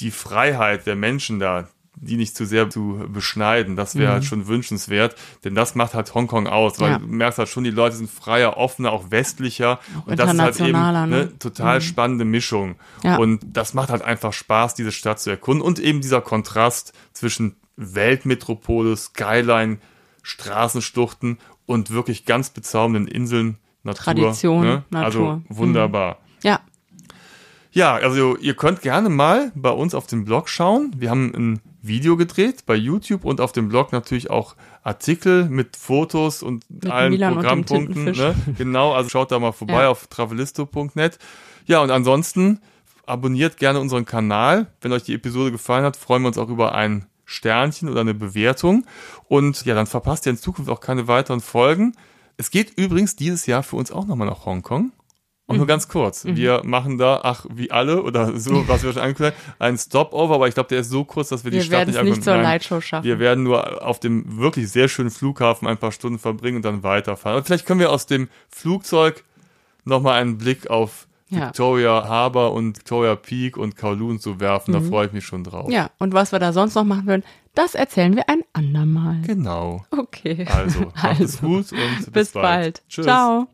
die Freiheit der Menschen da, die nicht zu sehr zu beschneiden. Das wäre halt mhm. halt schon wünschenswert, denn das macht halt Hongkong aus, weil ja. du merkst halt schon, die Leute sind freier, offener, auch westlicher und das ist halt eben eine ne, total mhm. spannende Mischung ja. und das macht halt einfach Spaß, diese Stadt zu erkunden und eben dieser Kontrast zwischen Weltmetropole, Skyline, Straßenschluchten und wirklich ganz bezaubernden Inseln, Natur. Tradition, ne? Natur. Also wunderbar. Mhm. Ja. Also ihr könnt gerne mal bei uns auf dem Blog schauen. Wir haben ein Video gedreht bei YouTube und auf dem Blog natürlich auch Artikel mit Fotos und mit allen Milan Programmpunkten. Ne? Genau, also schaut da mal vorbei ja. auf travelisto.net. Ja, und ansonsten abonniert gerne unseren Kanal. Wenn euch die Episode gefallen hat, freuen wir uns auch über ein Sternchen oder eine Bewertung. Und ja, dann verpasst ihr in Zukunft auch keine weiteren Folgen. Es geht übrigens dieses Jahr für uns auch nochmal nach Hongkong. Und mhm. nur ganz kurz. Mhm. Wir machen da, ach, wie alle oder so, was wir schon angekündigt haben, einen Stopover, aber ich glaube, der ist so kurz, dass wir, wir die Stadt nicht angucken. nicht zur Lightshow schaffen. Wir werden nur auf dem wirklich sehr schönen Flughafen ein paar Stunden verbringen und dann weiterfahren. Und vielleicht können wir aus dem Flugzeug nochmal einen Blick auf ja. Victoria Harbour und Victoria Peak und Kowloon zu werfen. Mhm. Da freue ich mich schon drauf. Ja, und was wir da sonst noch machen würden, das erzählen wir ein andermal. Genau. Okay. Also, also, es gut und bis, bis bald. bald. Tschüss. Ciao.